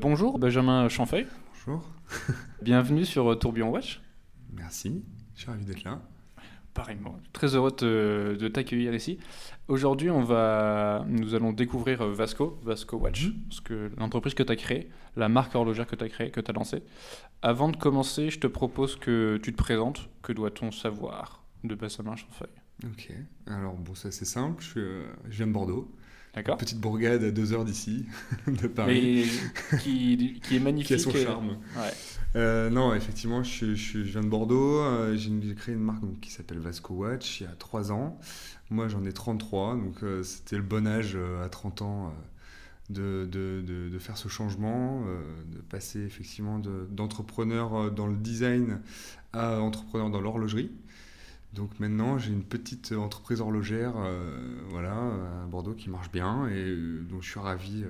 Bonjour Benjamin Chanfeuil, Bonjour, bienvenue sur euh, Tourbillon Watch. merci, je suis ravi d'être là. Pareillement, très heureux de, de t'accueillir ici. Aujourd'hui, on va, nous allons découvrir euh, Vasco, Vasco Watch, que l'entreprise que tu as créée, la marque horlogère que tu as créée, que tu as lancée. Avant de commencer, je te propose que tu te présentes. Que doit-on savoir de Benjamin Chanfeuil Ok, alors bon, c'est assez simple, je, suis, euh, je viens de Bordeaux, D'accord petite bourgade à deux heures d'ici, de Paris, Mais qui, qui est magnifique. qui a son et- charme. Ouais. Euh, non, effectivement, je, viens de Bordeaux, euh, j'ai créé une marque donc, qui s'appelle Vasco Watch il y a trois ans. Moi, j'en ai 33, donc euh, c'était le bon âge euh, à 30 ans. euh, de, de, de- de faire ce changement, euh, de passer effectivement de- d'entrepreneur euh, dans le design à entrepreneur dans l'horlogerie. Donc maintenant, j'ai une petite entreprise horlogère euh, voilà, à Bordeaux qui marche bien et euh, dont je suis ravi. euh,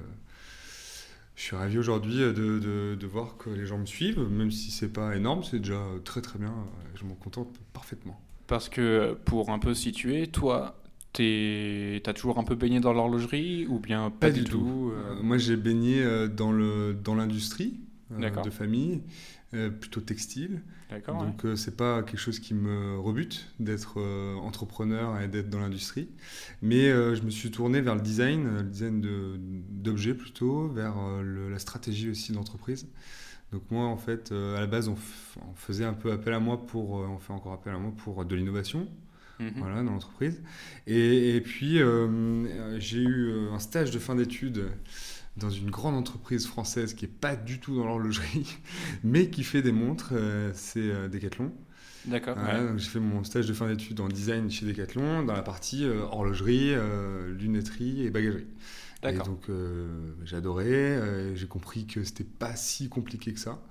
je suis ravi aujourd'hui de, de- de voir que les gens me suivent, même si c'est pas énorme, c'est déjà très très bien. Je m'en contente parfaitement. Parce que pour un peu situer, toi, tu as toujours un peu baigné dans l'horlogerie ou bien pas, du tout, Euh, moi, j'ai baigné dans le dans l'industrie euh, de famille, euh, plutôt textile. D'accord. ouais. Donc euh, c'est pas quelque chose qui me rebute d'être euh, entrepreneur et d'être dans l'industrie, mais euh, je me suis tourné vers le design, le design de- d'objets plutôt, vers le- la stratégie aussi d'entreprise. Donc moi en fait euh, à la base on, faisait un peu appel à moi pour, euh, on fait encore appel à moi pour de l'innovation, Mhm. voilà dans l'entreprise. Et, et puis j'ai eu un stage de fin d'études dans une grande entreprise française qui est pas du tout dans l'horlogerie, mais qui fait des montres, euh, c'est euh, Decathlon. D'accord. Voilà, ouais. donc j'ai fait mon stage de fin d'études en design chez Decathlon dans la partie euh, horlogerie, euh, lunetterie et bagagerie. Et D'accord. donc euh, j'ai adoré, j'ai compris que c'était pas si compliqué que ça.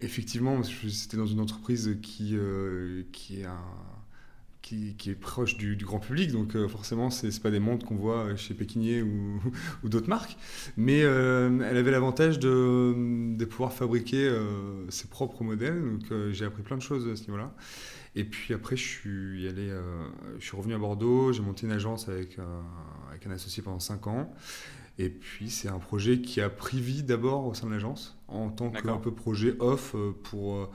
Effectivement, c'était dans une entreprise qui, qui est un- qui, qui est proche du, du grand public, donc euh, forcément, c'est pas des montres qu'on voit chez Pékinier ou, ou d'autres marques, mais euh, elle avait l'avantage de, de pouvoir fabriquer euh, ses propres modèles, donc j'ai appris plein de choses à ce niveau-là. Et puis après, je suis allé, je suis revenu à Bordeaux, j'ai monté une agence avec, euh, avec un associé pendant 5 ans. Et puis c'est un projet qui a pris vie d'abord au sein de l'agence, en tant que D'accord. un peu projet off pour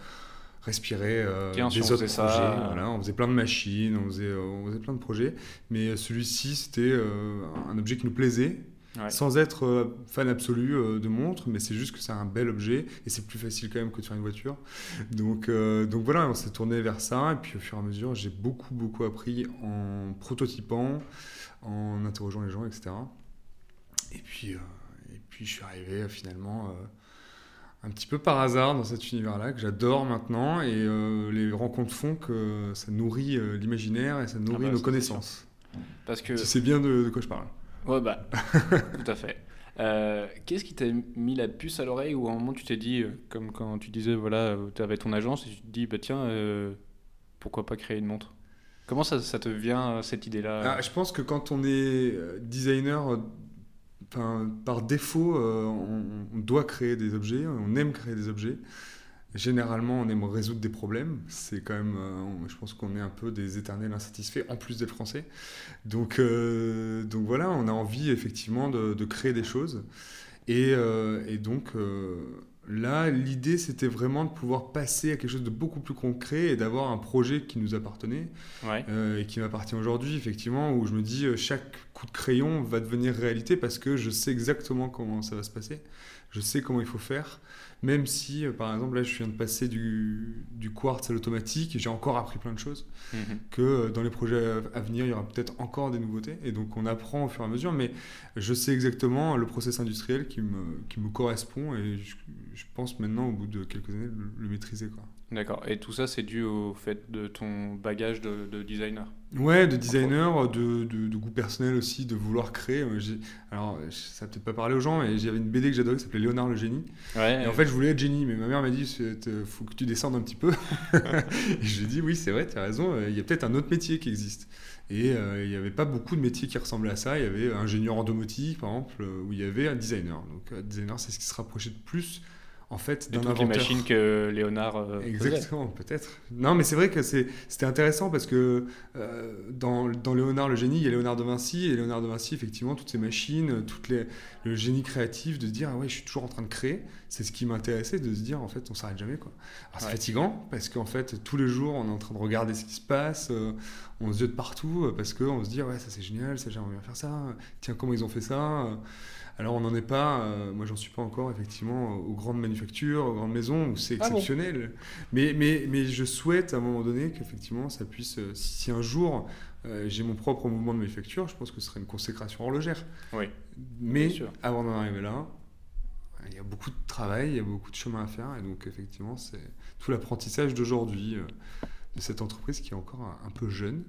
respirer euh, des on autres ça, projets. Voilà, on faisait plein de machines, on faisait, euh, on faisait plein de projets. Mais celui-ci, c'était euh, un objet qui nous plaisait, Ouais. sans être euh, fan absolu de montres, mais c'est juste que c'est un bel objet et c'est plus facile quand même que de faire une voiture. Donc, donc voilà, on s'est tourné vers ça et puis au fur et à mesure, j'ai beaucoup beaucoup appris en prototypant, en interrogeant les gens, etc. Et puis, euh, et puis je suis arrivé euh, finalement euh, un petit peu par hasard dans cet univers-là que j'adore maintenant et euh, les rencontres font que ça nourrit euh, l'imaginaire et ça nourrit bah, nos connaissances. Parce que. Tu sais bien de- de quoi je parle. Ouais, bah, tout à fait. Euh, Qu'est-ce qui t'a mis la puce à l'oreille ou à un moment tu t'es dit, comme quand tu disais, voilà, tu avais ton agence et tu te dis, bah tiens, pourquoi pas créer une montre? Comment ça, ça te vient, cette idée-là? Ah, je pense que quand on est designer, par défaut, euh, on, doit créer des objets, on aime créer des objets. Généralement, on aime résoudre des problèmes. C'est quand même, euh, je pense qu'on est un peu des éternels insatisfaits, en plus d'être français. Donc, euh, donc voilà, on a envie effectivement de, créer des choses. Et, donc là, l'idée, c'était vraiment de pouvoir passer à quelque chose de beaucoup plus concret et d'avoir un projet qui nous appartenait Ouais. euh, et qui m'appartient aujourd'hui, effectivement, où je me dis euh, chaque coup de crayon va devenir réalité parce que je sais exactement comment ça va se passer, je sais comment il faut faire, même si, euh, par exemple, là, je viens de passer du, du quartz à l'automatique j'ai encore appris plein de choses, Mhm. que euh, dans les projets à- à venir, il y aura peut-être encore des nouveautés, et donc on apprend au fur et à mesure, mais je sais exactement le process industriel qui me, qui me correspond, et je, je pense maintenant, au bout de quelques années, le, le maîtriser, quoi. D'accord. Et tout ça, c'est dû au fait de ton bagage de, de designer. Ouais, de designer, de, de, de goût personnel aussi, de vouloir créer. Euh, Alors, ça va peut-être pas parler aux gens, mais j'avais une BD que j'adorais qui s'appelait Léonard le génie. Ouais. Et en fait, je voulais être génie, mais ma mère m'a dit c'est, euh, faut que tu descendes un petit peu. et j'ai dit oui, c'est vrai, tu as raison, euh, il y a peut-être un autre métier qui existe. Et euh, il n'y avait pas beaucoup de métiers qui ressemblaient à ça. Il y avait ingénieur en domotique, par exemple, euh, où il y avait un designer. Donc, un designer, c'est ce qui se rapprochait de plus en fait, d'un toutes les inventeur. machines que Léonard euh. Exactement, peut-être. Non, mais c'est vrai que c'est- c'était intéressant parce que euh, dans, dans Léonard le génie, il y a Léonard de Vinci, et Léonard de Vinci, effectivement, toutes ces machines, toutes les, le génie créatif, de se dire, ah ouais, je suis toujours en train de créer, c'est ce qui m'intéressait, de se dire, en fait, on s'arrête jamais. Quoi. Alors c'est Ouais. fatigant parce qu'en fait, tous les jours, on est en train de regarder ce qui se passe, euh, on se jette partout parce qu'on se dit, ouais, ça c'est génial, ça j'aimerais bien faire ça, tiens, comment ils ont fait ça? Alors on n'en est pas, euh, moi j'en suis pas encore effectivement aux grandes manufactures, aux grandes maisons où c'est Ah bon exceptionnel. mais, mais, mais je souhaite à un moment donné qu'effectivement ça puisse, euh, si un jour euh, j'ai mon propre mouvement de manufacture, je pense que ce serait une consécration horlogère. Oui, Mais avant d'en arriver là, il y a beaucoup de travail, il y a beaucoup de chemin à faire et donc effectivement c'est tout l'apprentissage d'aujourd'hui euh, de cette entreprise qui est encore un, un peu jeune.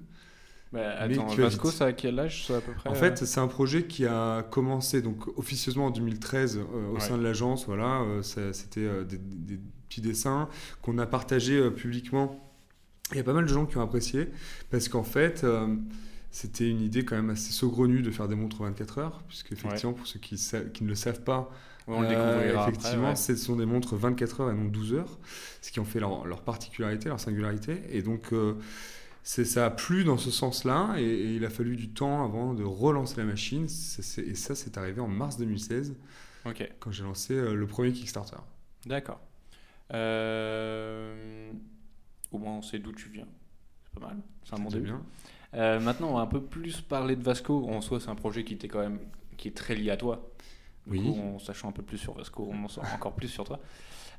Mais attends, Vasco, ça à quel âge ça, à peu près En euh fait, c'est un projet qui a commencé donc officieusement en 2013 euh, au Ouais. sein de l'agence. Voilà, euh, c'était euh, des, des petits dessins qu'on a partagés euh, publiquement. Il y a pas mal de gens qui ont apprécié parce qu'en fait, euh, c'était une idée quand même assez saugrenue de faire des montres 24 heures, puisque effectivement, pour ceux qui, ne le savent pas, Ouais, on le euh, après, effectivement, ouais. ce sont des montres 24 heures et non 12 heures, ce qui en fait leur, leur particularité, leur singularité. Et donc, euh, ça a plu dans ce sens-là, et, et il a fallu du temps avant de relancer la machine. Ça, et ça, c'est arrivé en mars 2016, Ok, quand j'ai lancé euh, le premier Kickstarter. d'accord. Euh, Au moins, on sait d'où tu viens. C'est pas mal. C'est un bon début. bien. Euh, maintenant, on va un peu plus parler de Vasco. En soi, c'est un projet qui quand même qui est très lié à toi. Du Oui. coup, en sachant un peu plus sur Vasco, on en sait encore plus sur toi.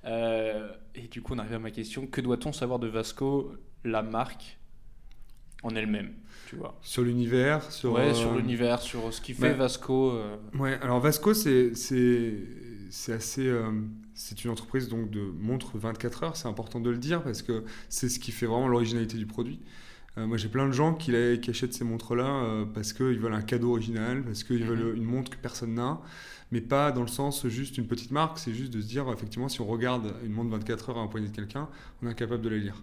Euh, et du coup, on arrive à ma question que doit-on savoir de Vasco, la marque en elle-même Tu vois Sur l'univers, sur. Ouais, euh, sur l'univers, sur ce qui fait ouais. Vasco. euh, Ouais, alors Vasco, c'est assez euh, c'est une entreprise donc de montres 24 heures. C'est important de le dire parce que c'est ce qui fait vraiment l'originalité du produit. Euh, moi, j'ai plein de gens qui, achètent ces montres-là euh, parce qu'ils veulent un cadeau original, parce qu'ils Mhm. veulent une montre que personne n'a, mais pas dans le sens juste une petite marque. C'est juste de se dire, effectivement, si on regarde une montre 24 heures à un poignet de quelqu'un, on est incapable de la lire.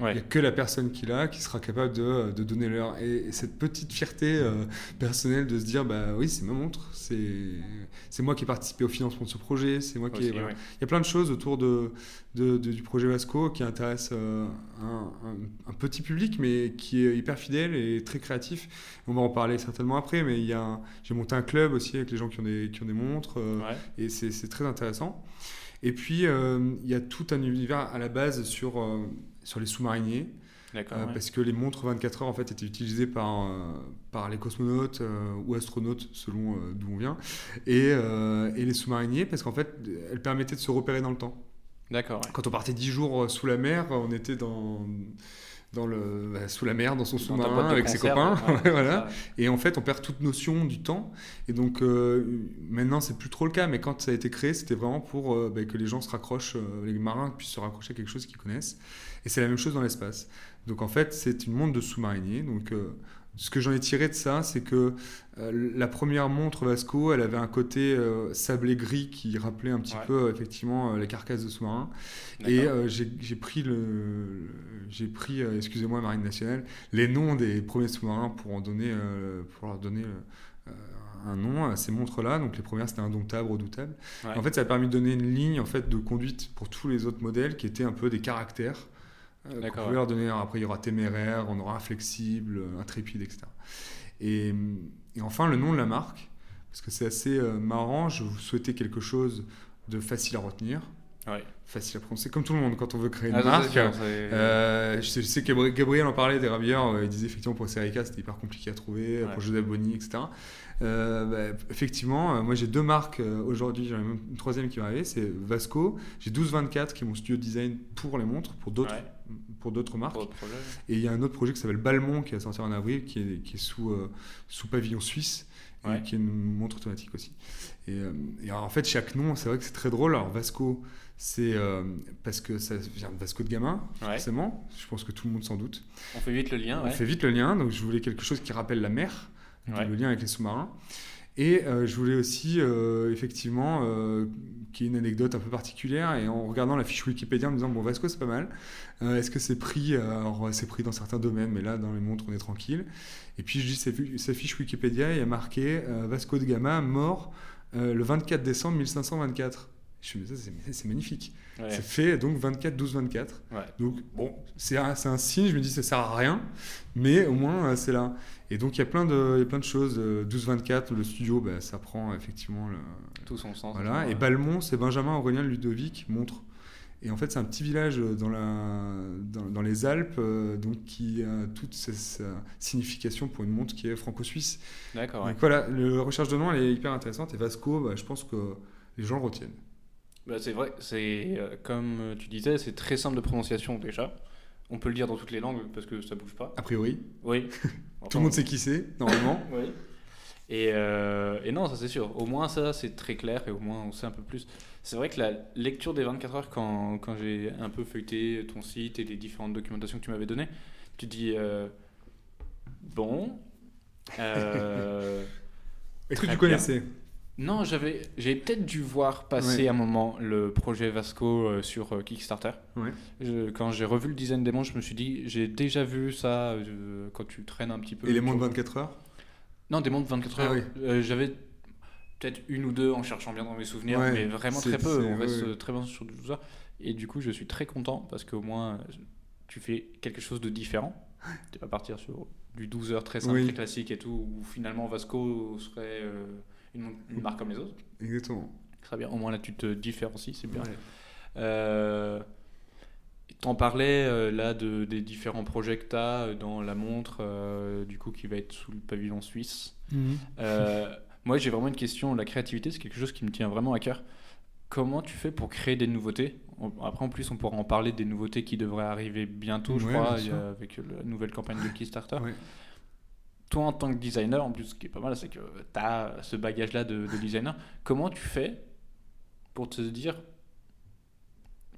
Il Ouais. n'y a que la personne qui l'a qui sera capable de, de donner l'heure. Et, et cette petite fierté euh, personnelle de se dire, bah oui, c'est ma montre, c'est moi qui ai participé au financement de ce projet, c'est moi qui ai... voilà. ouais. Il y a plein de choses autour de, de- de- du projet Vasco qui intéressent euh, un, un- un petit public, mais qui est hyper fidèle et très créatif. On va en parler certainement après, mais il j'ai monté un club aussi avec les gens qui ont des, qui ont des montres. euh, Ouais. et c'est très intéressant. Et puis, euh, il y a tout un univers à la base sur, euh, sur les sous-mariniers, euh, ouais. parce que les montres 24 heures en fait, étaient utilisées par, euh, par les cosmonautes euh, ou astronautes, selon d'où on vient, et, et les sous-mariniers, parce qu'en fait, elles permettaient de se repérer dans le temps. D'accord. ouais. Quand on partait 10 jours sous la mer, on était dans, dans le, bah, sous la mer, dans son sous-marin, avec ses copains. ouais, voilà. Et en fait, on perd toute notion du temps. Et donc, maintenant, c'est plus trop le cas. Mais quand ça a été créé, c'était vraiment pour bah, que les gens se raccrochent, les marins puissent se raccrocher à quelque chose qu'ils connaissent. Et c'est la même chose dans l'espace. Donc, en fait, c'est une montre de sous-mariniers. Donc, euh, ce que j'en ai tiré de ça, c'est que euh, la première montre Vasco, elle avait un côté euh, sablé gris qui rappelait un petit Ouais. peu, euh, effectivement, les carcasses de sous-marins. Et j'ai pris, le, j'ai pris excusez-moi, Marine Nationale, les noms des premiers sous-marins pour, en donner, pour leur donner un nom à ces montres-là. Donc les premières, c'était indomptable, redoutable. Ouais. En fait, ça a permis de donner une ligne en fait, de conduite pour tous les autres modèles qui étaient un peu des caractères. Euh, pouvait ouais. leur donner. Après, il y aura téméraire, on aura inflexible, intrépide, etc. Et, et enfin, le nom de la marque, parce que c'est assez euh, marrant, je vous souhaitais quelque chose de facile à retenir, Ouais. facile à prononcer, comme tout le monde quand on veut créer une Ah, marque. sûr, Euh, je, sais, que Gabri- Gabriel en parlait des ravières, euh, il disait effectivement pour Serica c'était hyper compliqué à trouver, Ouais. pour Joseph Bonny, etc. Euh, bah, effectivement, euh, moi j'ai deux marques euh, aujourd'hui, j'en ai même une troisième qui va arriver, c'est Vasco. J'ai 1224 qui est mon studio de design pour les montres, pour d'autres Ouais, pour d'autres marques. pour. Et il y a un autre projet qui s'appelle Balmont qui va sortir en avril, qui est, qui est sous, sous pavillon suisse, et Ouais. qui est une montre automatique aussi. Et, euh, et alors, en fait, chaque nom, c'est vrai que c'est très drôle. Alors Vasco, c'est euh, parce que ça vient de Vasco de Gama, Ouais. forcément. Je pense que tout le monde s'en doute. On fait vite le lien. On Ouais. fait vite le lien, donc je voulais quelque chose qui rappelle la mer, le lien avec les sous-marins. Et euh, je voulais aussi, euh, effectivement, euh, y ait une anecdote un peu particulière. Et en regardant la fiche Wikipédia, en me disant, bon, Vasco, c'est pas mal. Euh, Est-ce que c'est pris Alors, c'est pris dans certains domaines, mais là, dans les montres, on est tranquille. Et puis, je dis, sa fiche Wikipédia, il y a marqué euh, Vasco de Gama, mort euh, le 24 décembre 1524. Je me dis, c'est magnifique. Ouais. Ça fait donc 24, 12, 24. Ouais. Donc, bon, c'est un, signe, je me dis, ça sert à rien, mais au moins, euh, c'est là. Et donc, il y a plein de, il y a plein de choses. 12, 24, le studio, bah, ça prend effectivement. Le, Tout son sens. voilà. Et Balmont, c'est Benjamin Aurélien Ludovic, montre. Et en fait, c'est un petit village dans, la, dans, dans les Alpes, euh, donc qui a toute sa, sa signification pour une montre qui est franco-suisse. D'accord, ouais. Donc voilà, la recherche de nom, elle est hyper intéressante. Et Vasco, bah, je pense que les gens le retiennent. Bah, c'est vrai, c'est euh, comme euh, tu disais, c'est très simple de prononciation déjà. On peut le dire dans toutes les langues parce que ça bouge pas. A priori, Oui. tout le monde sait qui c'est, normalement. Oui. Et, euh, et non, ça c'est sûr. Au moins ça, c'est très clair et au moins on sait un peu plus. C'est vrai que la lecture des 24 heures, quand, quand j'ai un peu feuilleté ton site et les différentes documentations que tu m'avais données, tu dis euh, bon. euh, Est-ce que tu connaissais? Non, j'avais, j'ai peut-être dû voir passer Ouais. un moment le projet Vasco euh, sur euh, Kickstarter. Ouais. Je- quand j'ai revu le design des montres, je me suis dit, j'ai déjà vu ça euh, quand tu traînes un petit peu. Et les montres sur- 24 heures? Non, des montres 24 Ah heures. oui. Euh, j'avais peut-être une ou deux en cherchant bien dans mes souvenirs, Ouais, mais vraiment très peu. On reste très bien sur du 12 heures. Et du coup, je suis très content parce qu'au moins, tu fais quelque chose de différent. Tu vas partir sur du 12 heures très simple, Oui. très classique et tout, où finalement Vasco serait une, une marque comme les autres. Exactement. Très bien, au moins là tu te différencies, c'est bien. Ouais. Euh, T'en parlais euh, là de, des différents projets que tu as dans la montre, euh, du coup qui va être sous le pavillon suisse. Euh, moi j'ai vraiment une question, la créativité c'est quelque chose qui me tient vraiment à cœur. Comment tu fais pour créer des nouveautés? Après en plus on pourra en parler des nouveautés qui devraient arriver bientôt je Ouais, crois, avec la nouvelle campagne de Kickstarter. Ouais. Toi en tant que designer, en plus ce qui est pas mal c'est que tu as ce bagage là de, de designer, comment tu fais pour te dire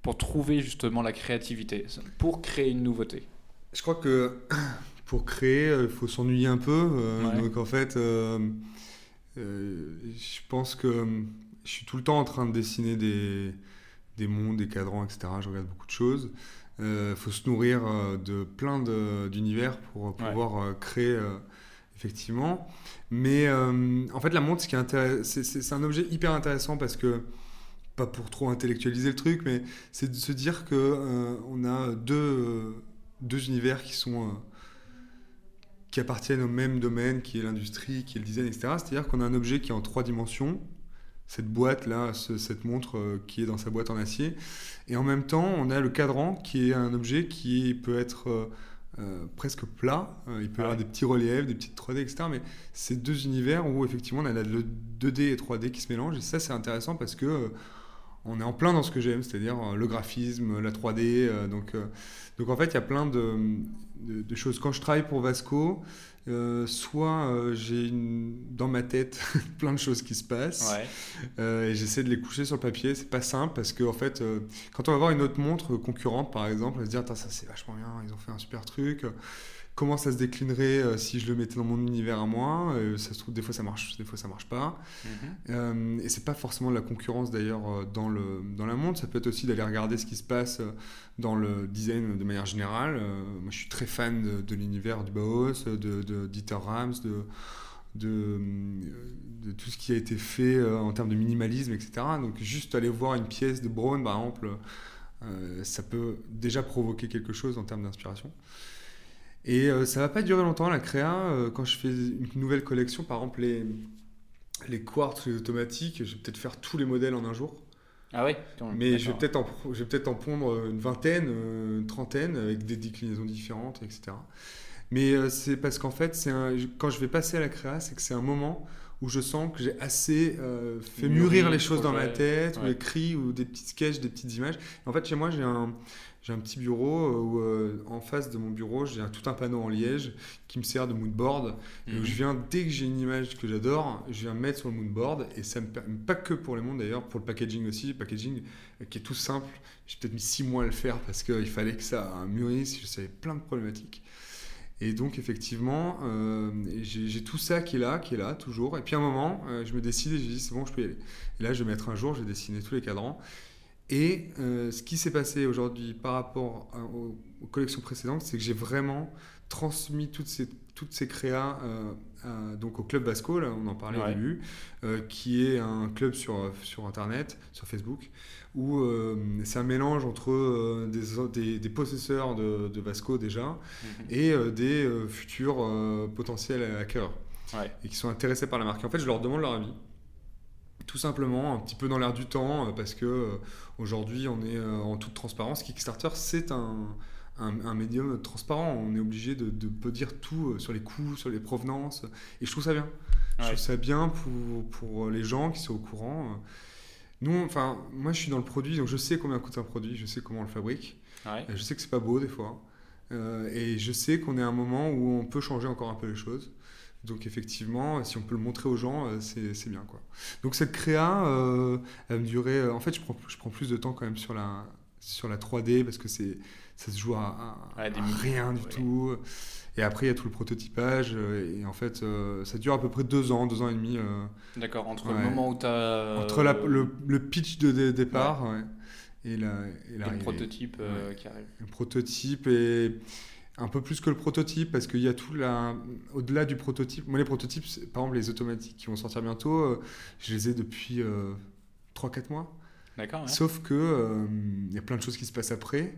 pour trouver justement la créativité, pour créer une nouveauté? Je crois que pour créer, euh, il faut s'ennuyer un peu. euh, Ouais. Donc en fait, euh, euh, je pense que je suis tout le temps en train de dessiner des, des mondes, des cadrans, etc. Je regarde beaucoup de choses. Il faut se nourrir de plein d'univers pour pouvoir créer effectivement. Mais euh, en fait, la montre, c'est- un objet hyper intéressant parce que pas pour trop intellectualiser le truc, mais c'est de se dire que euh, on a deux, euh, deux univers qui sont euh, qui appartiennent au même domaine, qui est l'industrie, qui est le design, etc. C'est-à-dire qu'on a un objet qui est en trois dimensions, cette boîte là, ce- cette montre qui est dans sa boîte en acier, et en même temps on a le cadran qui est un objet qui peut être euh, presque plat, Euh, il peut y avoir Ouais. des petits reliefs, des petites 3D, etc. Mais c'est deux univers où effectivement on a le 2D et 3D qui se mélangent, et ça c'est intéressant parce que euh, on est en plein dans ce que j'aime, c'est-à-dire le graphisme, la 3D. euh, donc, donc en fait, il y a plein de, de- de choses. Quand je travaille pour Vasco, euh, soit euh, j'ai une- dans ma tête plein de choses qui se passent Ouais. euh, et j'essaie de les coucher sur le papier. C'est pas simple parce que en fait, quand on va voir une autre montre concurrente, par exemple, on va se dire ça c'est vachement bien, ils ont fait un super truc. Comment ça se déclinerait euh, si je le mettais dans mon univers à moi Euh, Ça se trouve, des fois ça marche, des fois ça marche pas. Mhm. Euh, et c'est pas forcément de la concurrence d'ailleurs dans, le, dans la montre, ça peut être aussi d'aller regarder ce qui se passe dans le design de manière générale. Moi je suis très fan de, de l'univers du Bauhaus, de, Dieter Rams, de, de, de tout ce qui a été fait euh, en termes de minimalisme, etc. Donc juste aller voir une pièce de Braun par exemple, euh, ça peut déjà provoquer quelque chose en termes d'inspiration. Et euh, ça va pas durer longtemps la créa. Euh, quand je fais une nouvelle collection, par exemple les, les quartz, les automatiques, je vais peut-être faire tous les modèles en un jour. Ah ouais Mais je vais peut-être en, pro- je vais peut-être en pondre une vingtaine, euh, une trentaine, avec des déclinaisons différentes, etc. Mais euh, c'est parce qu'en fait, c'est un- quand je vais passer à la créa, c'est que c'est un moment où je sens que j'ai assez euh, fait Mûri mûrir le les choses dans ma tête, ou ouais. écrit, ou des petits sketchs, des petites images. En fait, chez moi, j'ai un, j'ai un petit bureau euh, où, euh, en face de mon bureau, j'ai tout un panneau en liège qui me sert de moodboard. Et où Mhm. je viens, dès que j'ai une image que j'adore, je viens mettre sur le moodboard. Et ça me permet, pas que pour les mondes d'ailleurs, pour le packaging aussi. Le packaging euh, qui est tout simple. J'ai peut-être mis six mois à le faire parce qu'il fallait que ça mûrisse. Je savais plein de problématiques. Et donc, effectivement, euh, j'ai j'ai tout ça qui est là, qui est là, toujours. Et puis, à un moment, euh, je me décide et je dis, c'est bon, je peux y aller. Et là, je vais mettre un jour, je vais dessiner tous les cadrans. Et euh, ce qui s'est passé aujourd'hui par rapport à- aux, aux collections précédentes, c'est que j'ai vraiment transmis toutes ces, toutes ces créas euh, donc au Club Vasco, là, on en parlait Ouais. au début, euh, qui est un club sur, sur Internet, sur Facebook, où c'est un mélange entre des, des, des possesseurs de, de Vasco déjà Mhm. et des futurs potentiels hackers Ouais. et qui sont intéressés par la marque. Et en fait, je leur demande leur avis. Tout simplement, un petit peu dans l'air du temps, euh, parce que euh, aujourd'hui, on est euh, en toute transparence. Kickstarter, c'est un, un, un médium transparent. On est obligé de, de dire tout sur les coûts, sur les provenances. Et je trouve ça bien. Je trouve ça bien pour, pour les gens qui sont au courant. Nous, enfin, moi, je suis dans le produit, donc je sais combien coûte un produit, je sais comment on le fabrique. Ouais. Je sais que c'est pas beau des fois. Euh, et je sais qu'on est à un moment où on peut changer encore un peu les choses. Donc effectivement, si on peut le montrer aux gens, euh, c'est bien. Quoi. Donc cette créa, euh, elle me durer... euh, En fait, je prends, je prends plus de temps quand même sur la, sur la 3D parce que c'est ça se joue à, à- Ouais, des à minutes, rien du ouais. tout. Et après, il y a tout le prototypage. euh, Et en fait, euh, ça dure à peu près deux ans, deux ans et demi. euh, D'accord, entre Ouais. le moment où tu as. entre la- le, le pitch de, dé- départ et la- et le l'arrivée. prototype qui arrive. Le prototype est un peu plus que le prototype parce qu'il y a tout là au-delà du prototype. Moi, les prototypes, par exemple, les automatiques qui vont sortir bientôt, euh, je les ai depuis 3-4 mois. D'accord, ouais. Sauf que euh, il y a plein de choses qui se passent après.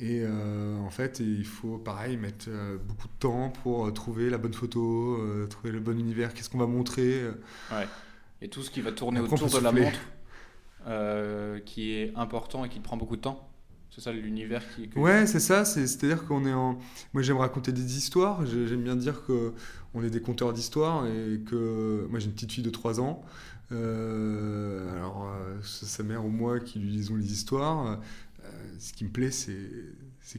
Et euh, en fait, il faut pareil mettre euh, beaucoup de temps pour euh, trouver la bonne photo, euh, trouver le bon univers, qu'est-ce qu'on va montrer. euh. Et tout ce qui va tourner autour de la montre, euh, qui est important et qui prend beaucoup de temps. C'est ça l'univers qui. Ouais, c'est ça. c'est- C'est-à-dire qu'on est en. Moi, j'aime raconter des histoires. j'ai- J'aime bien dire que on est des conteurs d'histoires et que moi, j'ai une petite fille de 3 ans. Euh, alors, euh, c'est sa mère ou moi qui lui lisons les histoires. Euh, ce qui me plaît, c'est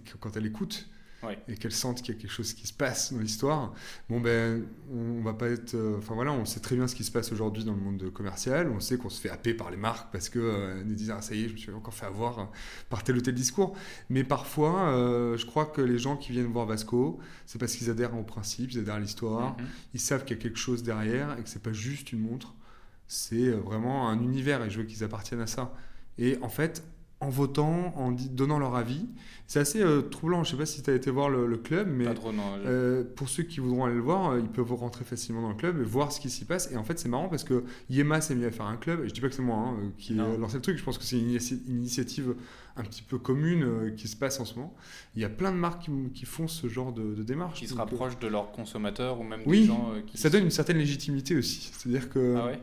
que quand elle écoute Ouais. et qu'elle sente qu'il y a quelque chose qui se passe dans l'histoire, bon ben, on va pas être. euh, Enfin voilà, on sait très bien ce qui se passe aujourd'hui dans le monde commercial. On sait qu'on se fait happer par les marques parce que euh, nous disent ah ça y est, je me suis encore fait avoir par tel ou tel discours. Mais parfois, euh, je crois que les gens qui viennent voir Vasco, c'est parce qu'ils adhèrent au principe, ils adhèrent à l'histoire, Mhm. ils savent qu'il y a quelque chose derrière et que c'est pas juste une montre, c'est euh, vraiment un univers et je veux qu'ils appartiennent à ça. Et en fait, en votant, en donnant leur avis, c'est assez euh, troublant. Je sais pas si tu as été voir le, le club, mais Pas trop, non. je- euh, pour ceux qui voudront aller le voir, euh, ils peuvent rentrer facilement dans le club et voir ce qui s'y passe. Et en fait, c'est marrant parce que Yema s'est mis à faire un club. Et je dis pas que c'est moi hein, qui ai lancé le truc. Je pense que c'est une, initiative un petit peu commune euh, qui se passe en ce moment. Il y a plein de marques qui, qui font ce genre de, de démarche. qui se euh, rapprochent de leurs consommateurs ou même Oui, des gens euh, qui. Ça donne une certaine légitimité aussi. C'est-à-dire que, Ah ouais?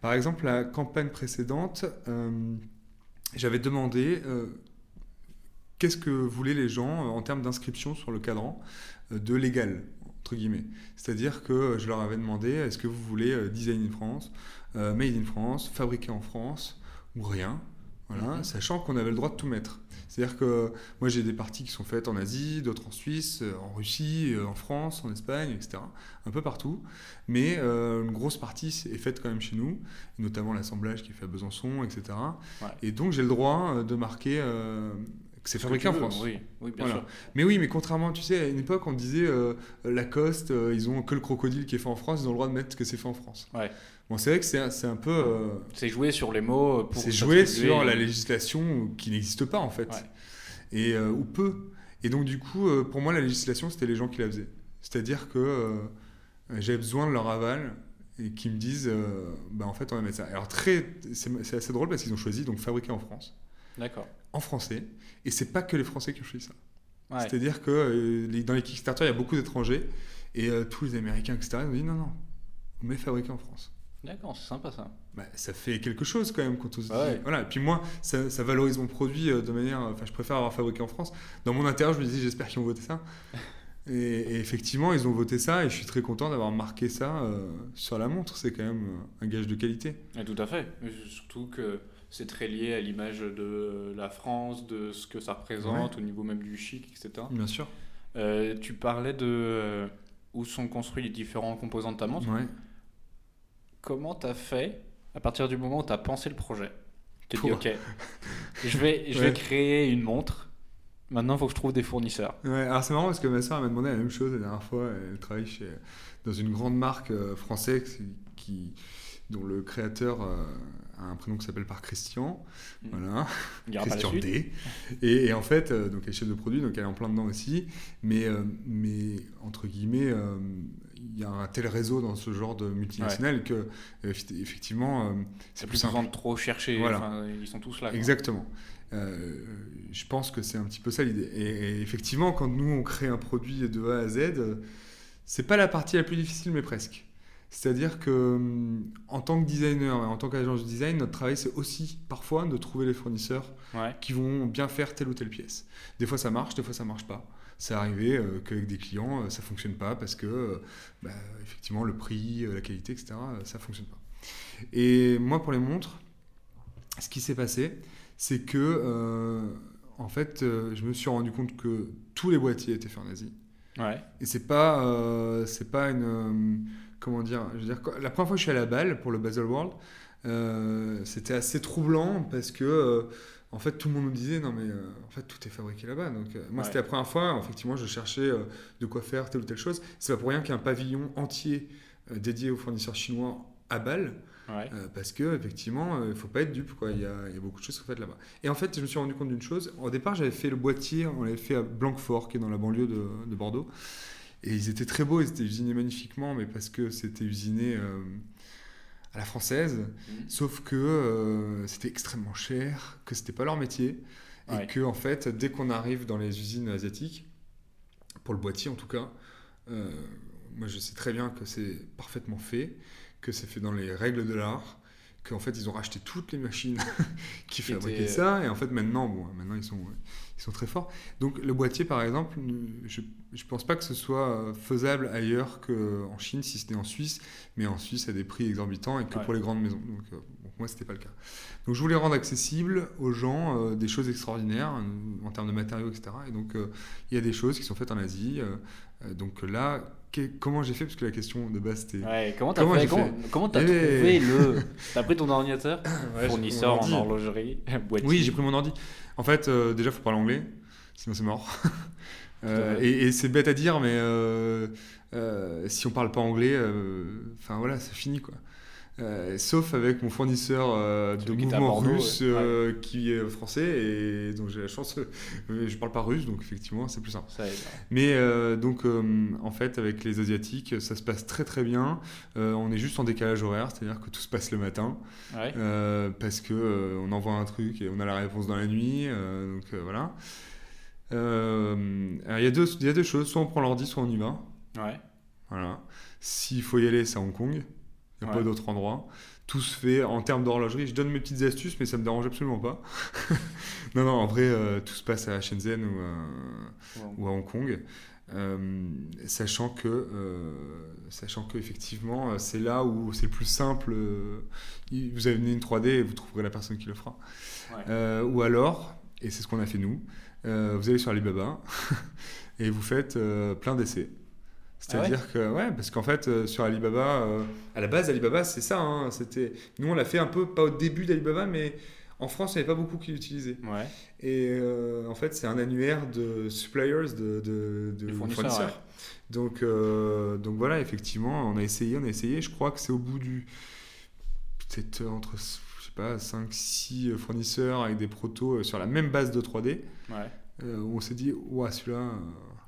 par exemple, la campagne précédente, euh, j'avais demandé euh, qu'est-ce que voulaient les gens euh, en termes d'inscription sur le cadran euh, de légal, entre guillemets. C'est-à-dire que je leur avais demandé est-ce que vous voulez design in France, made in France, fabriqué en France ou rien voilà, Mhm. sachant qu'on avait le droit de tout mettre. C'est-à-dire que moi j'ai des parties qui sont faites en Asie, d'autres en Suisse, euh, en Russie, euh, en France, en Espagne, etc. Un peu partout. Mais euh, une grosse partie est faite quand même chez nous, notamment l'assemblage qui est fait à Besançon, etc. Ouais. Et donc j'ai le droit de marquer euh, que c'est que fabriqué en veux, France. Oui, oui bien Voilà. sûr. Mais oui, mais contrairement, tu sais, à une époque on disait euh, Lacoste, ils ont que le crocodile qui est fait en France, ils ont le droit de mettre que c'est fait en France. Ouais. Bon, c'est vrai que c'est un peu. euh, C'est jouer sur les mots pour. c'est jouer sur la législation qui n'existe pas en fait. Ouais. Et, euh, ou peu. Et donc du coup, euh, pour moi, la législation, c'était les gens qui la faisaient. C'est-à-dire que euh, j'avais besoin de leur aval et qui me disent, euh, bah, en fait, on va mettre ça. Alors très, c'est assez drôle parce qu'ils ont choisi donc fabriqué en France, D'accord. en français. Et c'est pas que les Français qui ont choisi ça. Ouais. C'est-à-dire que euh, les- dans les Kickstarter, il y a beaucoup d'étrangers et euh, tous les Américains, etc. Ils ont dit non, non, on met fabriqué en France. D'accord, c'est sympa ça. Bah, ça fait quelque chose quand même quand on se dit. Ouais. Voilà. Et puis moi, ça, ça valorise mon produit euh, de manière. Enfin, je préfère avoir fabriqué en France. Dans mon intérieur, je me dis, j'espère qu'ils ont voté ça. Et, et effectivement, ils ont voté ça et je suis très content d'avoir marqué ça euh, sur la montre. C'est quand même euh, un gage de qualité. Et tout à fait. Mais Surtout que c'est très lié à l'image de la France, de ce que ça représente, au niveau même du chic, etc. Bien sûr. Euh, tu parlais de euh, où sont construits les différents composants de ta montre. Ouais. Comment t'as fait à partir du moment où t'as pensé le projet Tu t'es dit, ok, je vais, je vais créer une montre. Maintenant, il faut que je trouve des fournisseurs. Ouais, alors c'est marrant parce que ma soeur m'a demandé la même chose la dernière fois. Elle travaille chez, dans une grande marque euh, française qui, dont le créateur a un prénom qui s'appelle par Christian. Mm. Voilà. Christian. D. Et, et en fait, euh, donc elle est chef de produit, donc elle est en plein dedans aussi. Mais, euh, mais entre guillemets, euh, il y a un tel réseau dans ce genre de multinational que effe- effectivement, euh, C'est plus simple. de trop chercher. Voilà. enfin, ils sont tous là. quoi. Exactement. Euh, je pense que c'est un petit peu ça l'idée. Et, et effectivement, quand nous on crée un produit de A à Z, c'est pas la partie la plus difficile, mais presque. C'est-à-dire que hum, en tant que designer et en tant qu'agence de design, notre travail c'est aussi parfois de trouver les fournisseurs Ouais. qui vont bien faire telle ou telle pièce. Des fois ça marche, des fois ça marche pas. C'est arrivé euh, qu'avec des clients euh, ça fonctionne pas parce que euh, bah, effectivement le prix, euh, la qualité, etc. euh, ça fonctionne pas. Et moi pour les montres, ce qui s'est passé, c'est que en fait je me suis rendu compte que tous les boîtiers étaient faits en Asie. Ouais. Et c'est pas, c'est pas une, euh, comment dire, je veux dire, la première fois que je suis allé à Bâle pour le Basel World, euh, c'était assez troublant parce que, euh, en fait, tout le monde nous disait non mais euh, en fait tout est fabriqué là-bas. Donc euh, moi Ouais. c'était la première fois, effectivement, je cherchais de quoi faire telle ou telle chose. C'est pas pour rien qu'il y a un pavillon entier dédié aux fournisseurs chinois à Bâle. Ouais. Parce que effectivement, il faut pas être dupe, quoi. Il y, a, il y a beaucoup de choses qui sont faites là-bas. Et en fait, je me suis rendu compte d'une chose. Au départ, j'avais fait le boîtier, on l'avait fait à Blanquefort, qui est dans la banlieue de, de Bordeaux. Et ils étaient très beaux, ils étaient usinés magnifiquement, mais parce que c'était usiné euh, à la française. Mhm. Sauf que euh, c'était extrêmement cher, que c'était pas leur métier, et que en fait, dès qu'on arrive dans les usines asiatiques, pour le boîtier en tout cas, euh, moi je sais très bien que c'est parfaitement fait, que c'est fait dans les règles de l'art, qu'en fait ils ont racheté toutes les machines qui fabriquaient ça, et en fait maintenant, bon, maintenant ils sont, ils sont très forts. Donc le boîtier par exemple, je, je pense pas que ce soit euh, faisable ailleurs qu'en Chine, si ce n'est en Suisse, mais en Suisse à des prix exorbitants et que Ouais. pour les grandes maisons. Donc euh, bon, moi c'était pas le cas. Donc je voulais rendre accessible aux gens euh, des choses extraordinaires euh, en termes de matériaux, etc. Et donc euh, il y a des choses qui sont faites en Asie. Euh, donc là, que- comment j'ai fait Parce que la question de base c'était. Ouais, comment t'as fait, comment, fait comment t'as Eh trouvé le T'as pris ton ordinateur Ouais, Fournisseur en horlogerie, boîtier. Oui, j'ai pris mon ordi. En fait, euh, déjà, faut parler anglais, sinon c'est mort. Euh, et et c'est bête à dire, mais euh, si on parle pas anglais, enfin voilà, c'est fini quoi. Euh, sauf avec mon fournisseur euh, de à mouvement Bordeaux, russe ouais. euh, qui est français et donc j'ai la chance, je parle pas russe donc effectivement c'est plus simple. Ça. Mais donc, en fait, avec les Asiatiques, ça se passe très très bien. On est juste en décalage horaire, c'est-à-dire que tout se passe le matin, Ouais. parce que on envoie un truc et on a la réponse dans la nuit. donc voilà. Il y, a deux- y a deux choses, soit on prend l'ordi, soit on y va. Ouais. Voilà. S'il faut y aller, c'est à Hong Kong. Il n'y a Ouais. pas d'autre endroit. Tout se fait en termes d'horlogerie. Je donne mes petites astuces, mais ça me dérange absolument pas. non, non, en vrai, euh, tout se passe à Shenzhen ou à, ou à Hong Kong, euh, sachant que, euh, sachant que effectivement, euh, c'est là où c'est le plus simple. euh, vous avez une 3D et vous trouverez la personne qui le fera. Ouais. Euh, ou alors, et c'est ce qu'on a fait nous, euh, vous allez sur Alibaba et vous faites euh, plein d'essais. C'est-à-dire que, ouais, parce qu'en fait, euh, sur Alibaba, euh, à la base, Alibaba, c'est ça. hein, c'était, nous, on l'a fait un peu, pas au début d'Alibaba, mais en France, il n'y avait pas beaucoup qui l'utilisaient. Ouais. Et euh, en fait, c'est un annuaire de suppliers, de, de, fournisseurs. Donc, donc voilà, effectivement, on a essayé, on a essayé. Je crois que c'est au bout du. Peut-être entre, je sais pas, 5-6 fournisseurs avec des protos sur la même base de 3D, Ouais. on s'est dit, ouais, celui-là.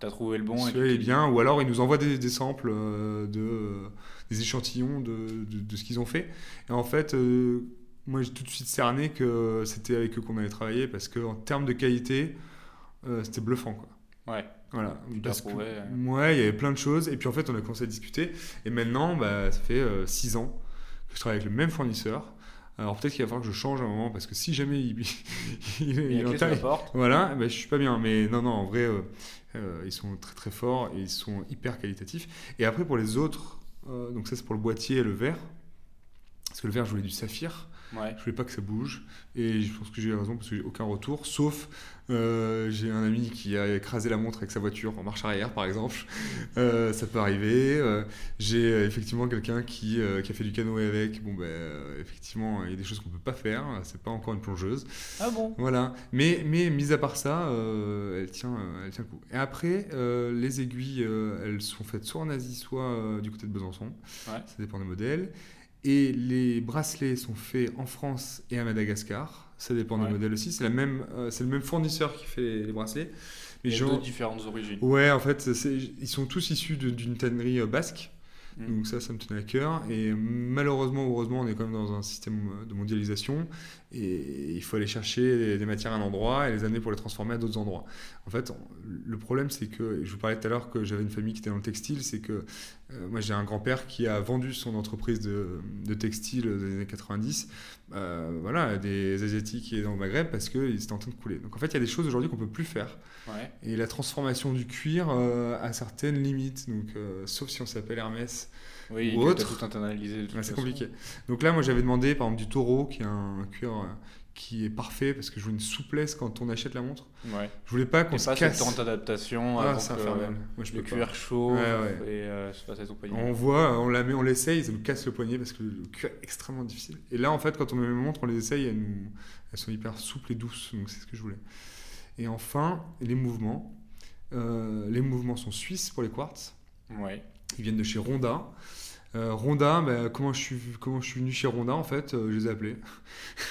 T'as trouvé le bon. et celui-là il est bien, ou alors ils nous envoient des, des samples, euh, de, euh, des échantillons de, de, de ce qu'ils ont fait. Et en fait, euh, moi j'ai tout de suite cerné que c'était avec eux qu'on allait travailler parce qu'en termes de qualité, c'était bluffant. Quoi. Ouais. Voilà. Parce que- ouais, il y avait plein de choses. Et puis en fait, on a commencé à discuter. Et maintenant, bah, ça fait 6 ans que je travaille avec le même fournisseur. Alors peut-être qu'il va falloir que je change à un moment parce que si jamais il, il, Il il voilà, ben, je suis pas bien. Mais non, non, en vrai, euh, euh, ils sont très très forts et ils sont hyper qualitatifs. Et après, pour les autres, euh, donc ça c'est pour le boîtier et le verre. Parce que le verre, je voulais du saphir. Ouais. Je voulais pas que ça bouge. Et je pense que j'ai raison parce que j'ai aucun retour. Sauf, euh, j'ai un ami qui a écrasé la montre avec sa voiture en marche arrière, par exemple. Euh, ça peut arriver. Euh, j'ai euh, effectivement quelqu'un qui, qui a fait du canoë avec. Bon, ben, effectivement, il y a des choses qu'on peut pas faire. C'est pas encore une plongeuse. Ah bon? Voilà. Mais, mais mis à part ça, elle, tient, elle tient le coup. Et après, les aiguilles, elles sont faites soit en Asie, soit du côté de Besançon. Ouais. Ça dépend des modèles. Et les bracelets sont faits en France et à Madagascar. Ça dépend Ouais. des modèles aussi. C'est la même, euh, c'est le même fournisseur qui fait les, les bracelets. A gens- deux différentes origines. Ouais, en fait, ils sont tous issus de- d'une tannerie euh, basque. Mm. Donc ça, ça me tenait à cœur. Et malheureusement, heureusement, on est quand même dans un système euh, de mondialisation. Et il faut aller chercher des, matières à un endroit et les amener pour les transformer à d'autres endroits. En fait, le problème, c'est que, je vous parlais tout à l'heure que j'avais une famille qui était dans le textile, c'est que euh, moi j'ai un grand-père qui a vendu son entreprise de, de textile des années 90 euh, voilà, à des Asiatiques et dans le Maghreb parce qu'ils étaient en train de couler. Donc en fait, il y a des choses aujourd'hui qu'on peut plus faire. Ouais. Et la transformation du cuir euh, a certaines limites, donc, euh, sauf si on s'appelle Hermès. Oui, Ou autre. tout internalisé. c'est compliqué. Donc là, moi j'avais demandé par exemple du taureau, qui est un cuir euh, qui est parfait parce que je veux une souplesse quand on achète la montre. Ouais. Je voulais pas qu'on se pas cette casse. temps d'adaptation Ah. Moi je le cuir chaud Ouais, ouais. et euh, se passe poignet. On voit, on la met, on l'essaye, ça nous casse le poignet parce que le cuir est extrêmement difficile. Et là, en fait, quand on met les montres, on les essaye, elles, nous- elles sont hyper souples et douces, donc c'est ce que je voulais. Et enfin, les mouvements. Euh, les mouvements sont suisses pour les quartz. Ouais. Ils viennent de chez Ronda. Euh, Ronda, bah, comment, je suis, comment je suis venu chez Ronda en fait euh, Je les ai appelés.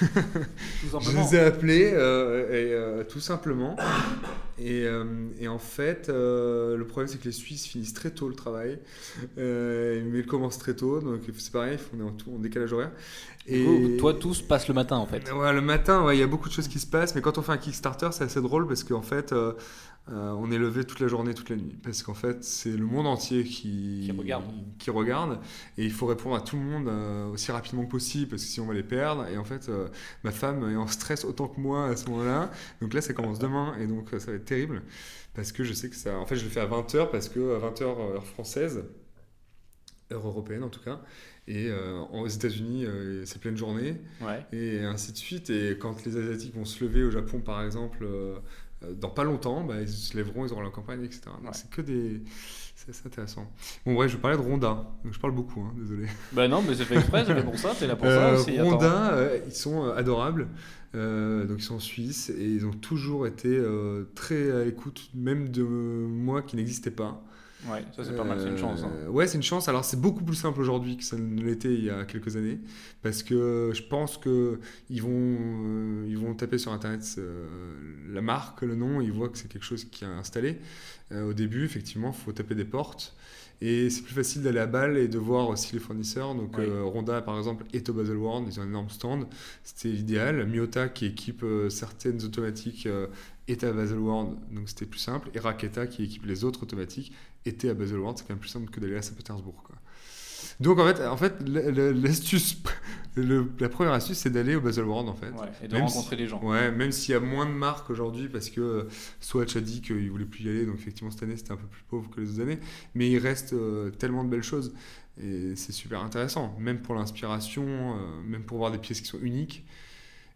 Je les ai appelés euh, et, euh, tout simplement. Et, euh, et en fait, euh, le problème c'est que les Suisses finissent très tôt le travail, euh, mais ils commencent très tôt, donc c'est pareil, on est en, tout, en décalage horaire. Coup, toi, tout se passe le matin en fait. Ouais, le matin, ouais, il y a beaucoup de choses qui se passent, mais quand on fait un Kickstarter, c'est assez drôle parce qu'en fait, euh, on est levé toute la journée, toute la nuit. Parce qu'en fait, c'est le monde entier qui, Qui regarde. qui regarde, et il faut répondre à tout le monde euh, aussi rapidement que possible parce que sinon on va les perdre. Et en fait, euh, ma femme est en stress autant que moi à ce moment-là. Donc là, ça commence demain, et donc ça va être terrible parce que je sais que ça. En fait, je le fais à 20h parce que à 20h heure française, heure européenne en tout cas. Et euh, aux États-Unis, euh, c'est pleine journée Ouais. et ainsi de suite. Et quand les Asiatiques vont se lever au Japon, par exemple, euh, dans pas longtemps, bah, ils se lèveront, ils auront la campagne, etc. Donc Ouais. c'est que des. C'est assez intéressant. Bon, ouais, je parlais de Ronda. Donc je parle beaucoup, hein, désolé. Bah non, mais c'est fait exprès, c'est pour ça, t'es là pour ça Euh, aussi. Ronda, euh, ils sont euh, adorables. Euh, donc ils sont suisses et ils ont toujours été euh, très à l'écoute, même de moi qui n'existais pas. Ouais, ça c'est pas mal, c'est une chance. hein. Euh, Ouais, c'est une chance. Alors, c'est beaucoup plus simple aujourd'hui que ça ne l'était il y a quelques années. Parce que je pense que ils vont, euh, ils vont taper sur Internet euh, la marque, le nom, ils voient que c'est quelque chose qui est installé. Euh, au début, effectivement, il faut taper des portes. Et c'est plus facile d'aller à balle et de voir aussi les fournisseurs. Donc, Oui. euh, Ronda, par exemple, est au Baselworld. Ils ont un énorme stand. C'était l'idéal. Miota, qui équipe euh, certaines automatiques, euh, est à Baselworld. Donc, c'était plus simple. Et Raketa, qui équipe les autres automatiques, était à Baselworld. C'est quand même plus simple que d'aller à Saint-Pétersbourg. Donc, en fait, en fait l'astuce, la première astuce, c'est d'aller au Baselworld, en fait. Ouais, et de Même rencontrer les gens. Ouais, même s'il y a moins de marques aujourd'hui, parce que euh, Swatch a dit qu'il voulait plus y aller, donc effectivement cette année c'était un peu plus pauvre que les autres années, mais il reste euh, tellement de belles choses et c'est super intéressant, même pour l'inspiration, euh, même pour voir des pièces qui sont uniques,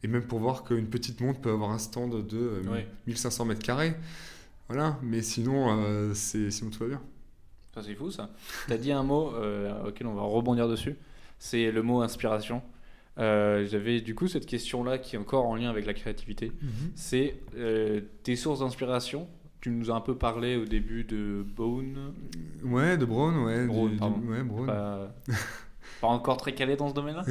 et même pour voir qu'une petite montre peut avoir un stand de euh, Ouais. 1500 mètres carrés. Voilà, mais sinon, euh, c'est sinon tout va bien. Ça c'est fou ça. T'as dit un mot euh, auquel on va rebondir dessus, c'est le mot inspiration. Euh, J'avais du coup cette question-là qui est encore en lien avec la créativité. C'est euh, tes sources d'inspiration. Tu nous as un peu parlé au début de Bone. Ouais, de Braun, ouais. Braun, du- du- pardon. ouais, Braun. Pas, pas encore très calé dans ce domaine-là.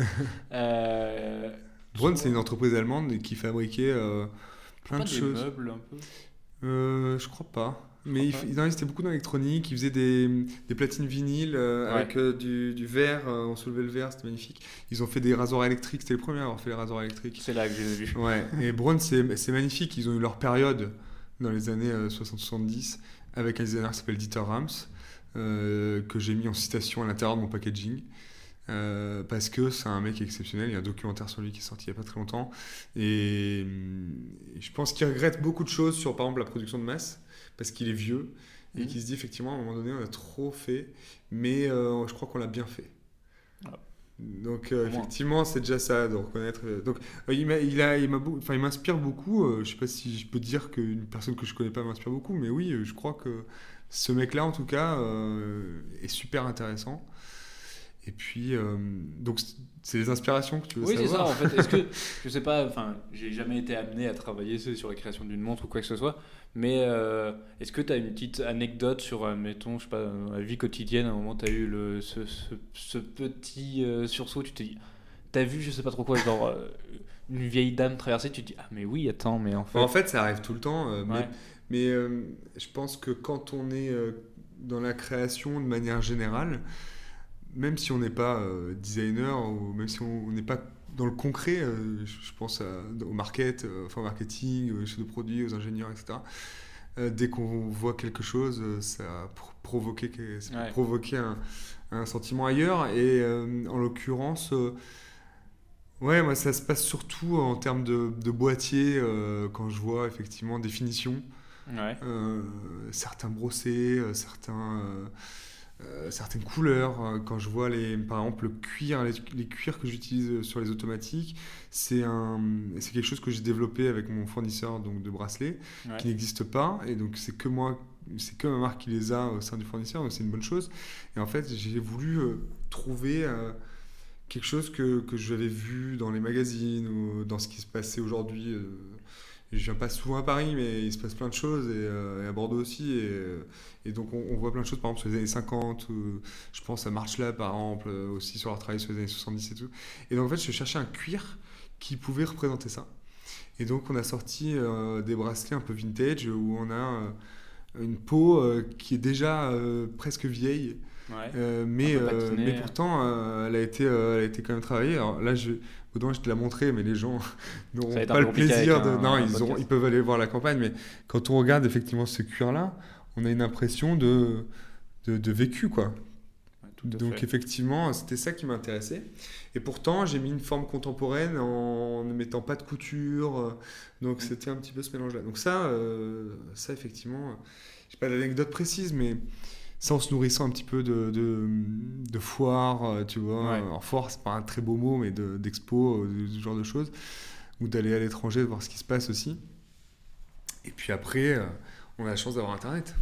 Braun, c'est une entreprise allemande qui fabriquait plein pas de des choses. meubles un peu. Euh, je crois pas. Mais ils investissaient beaucoup dans l'électronique, ils faisaient des, des platines vinyles euh, Ouais. avec euh, du, du verre, euh, on soulevait le verre, c'était magnifique. Ils ont fait des rasoirs électriques, c'était les premiers à avoir fait les rasoirs électriques. C'est là que je les ai vus. Ouais, et Braun, c'est magnifique, ils ont eu leur période dans les années euh, 60-70 avec un designer qui s'appelle Dieter Rams, que j'ai mis en citation à l'intérieur de mon packaging. Euh, parce que c'est un mec exceptionnel, il y a un documentaire sur lui qui est sorti il n'y a pas très longtemps. Et, je pense qu'il regrette beaucoup de choses sur par exemple la production de masse, parce qu'il est vieux, et Mhm. qu'il se dit effectivement à un moment donné on a trop fait, mais euh, je crois qu'on l'a bien fait. Ah. Donc euh, effectivement c'est déjà ça de reconnaître. Donc il m'inspire beaucoup. je sais pas si je peux dire qu'une personne que je connais pas m'inspire beaucoup, mais oui, je crois que ce mec-là, en tout cas, est super intéressant. Et puis, euh, donc, c'est les inspirations que tu veux Oui, c'est ça savoir en fait. Est-ce que, je sais pas, enfin, j'ai jamais été amené à travailler sur la création d'une montre ou quoi que ce soit, mais euh, est-ce que tu as une petite anecdote sur, euh, mettons, je sais pas, dans la vie quotidienne, à un moment tu as eu le, ce, ce, ce petit euh, sursaut, tu t'es dit, t'as vu, je sais pas trop quoi, genre une vieille dame traverser, tu te dis, ah mais oui, attends, mais en fait. En fait, ça arrive tout le temps, mais, Ouais. mais je pense que quand on est dans la création de manière générale, même si on n'est pas euh, designer ou même si on n'est pas dans le concret, euh, je, je pense à- au market, euh, enfin au marketing, aux chefs de produits, aux ingénieurs, etc. dès qu'on voit quelque chose, ça a pro- provoqué, que- ça peut Ouais. provoquer un, un sentiment ailleurs. Et en l'occurrence, ouais, moi ça se passe surtout en termes de, de boîtier, quand je vois effectivement des finitions. Ouais. Certains brossés, certains, euh, euh, certaines couleurs. euh, Quand je vois les, par exemple le cuir, les, les cuirs que j'utilise sur les automatiques, c'est un, c'est quelque chose que j'ai développé avec mon fournisseur donc de bracelets Ouais. qui n'existe pas et donc c'est que moi, c'est que ma marque qui les a au sein du fournisseur donc c'est une bonne chose. Et en fait j'ai voulu euh, trouver euh, quelque chose que, que j'avais vu dans les magazines ou dans ce qui se passait aujourd'hui. Je viens pas souvent à Paris, mais il se passe plein de choses, et, euh, et à Bordeaux aussi. Et, euh, et donc, on, on voit plein de choses, par exemple, sur les années 50, ou je pense à March Lab, par exemple, euh, aussi sur leur travail sur les années 70 et tout. Et donc, en fait, je cherchais un cuir qui pouvait représenter ça. Et donc, on a sorti euh, des bracelets un peu vintage, où on a euh, une peau qui est déjà presque vieille, Ouais. mais, mais pourtant, elle, a été, elle a été quand même travaillée. Alors là, je, au demain, je te la montrer, mais les gens n'auront pas le plaisir de. un- non, un ils, auront- ils peuvent aller voir la campagne, mais quand on regarde effectivement ce cuir-là, on a une impression de, de, de vécu, quoi. Donc fait. effectivement, c'était ça qui m'intéressait. Et pourtant, j'ai mis une forme contemporaine en ne mettant pas de couture. euh, Donc Mm. c'était un petit peu ce mélange-là. Donc ça, euh, ça effectivement, euh, j'ai pas d'anecdote précise, mais ça en se nourrissant un petit peu de, de, de foire, euh, tu vois. Ouais. Alors foire, c'est pas un très beau mot, mais de- d'expo, euh, ce genre de choses. Ou d'aller à l'étranger, voir ce qui se passe aussi. Et puis après, euh, on a la chance d'avoir Internet.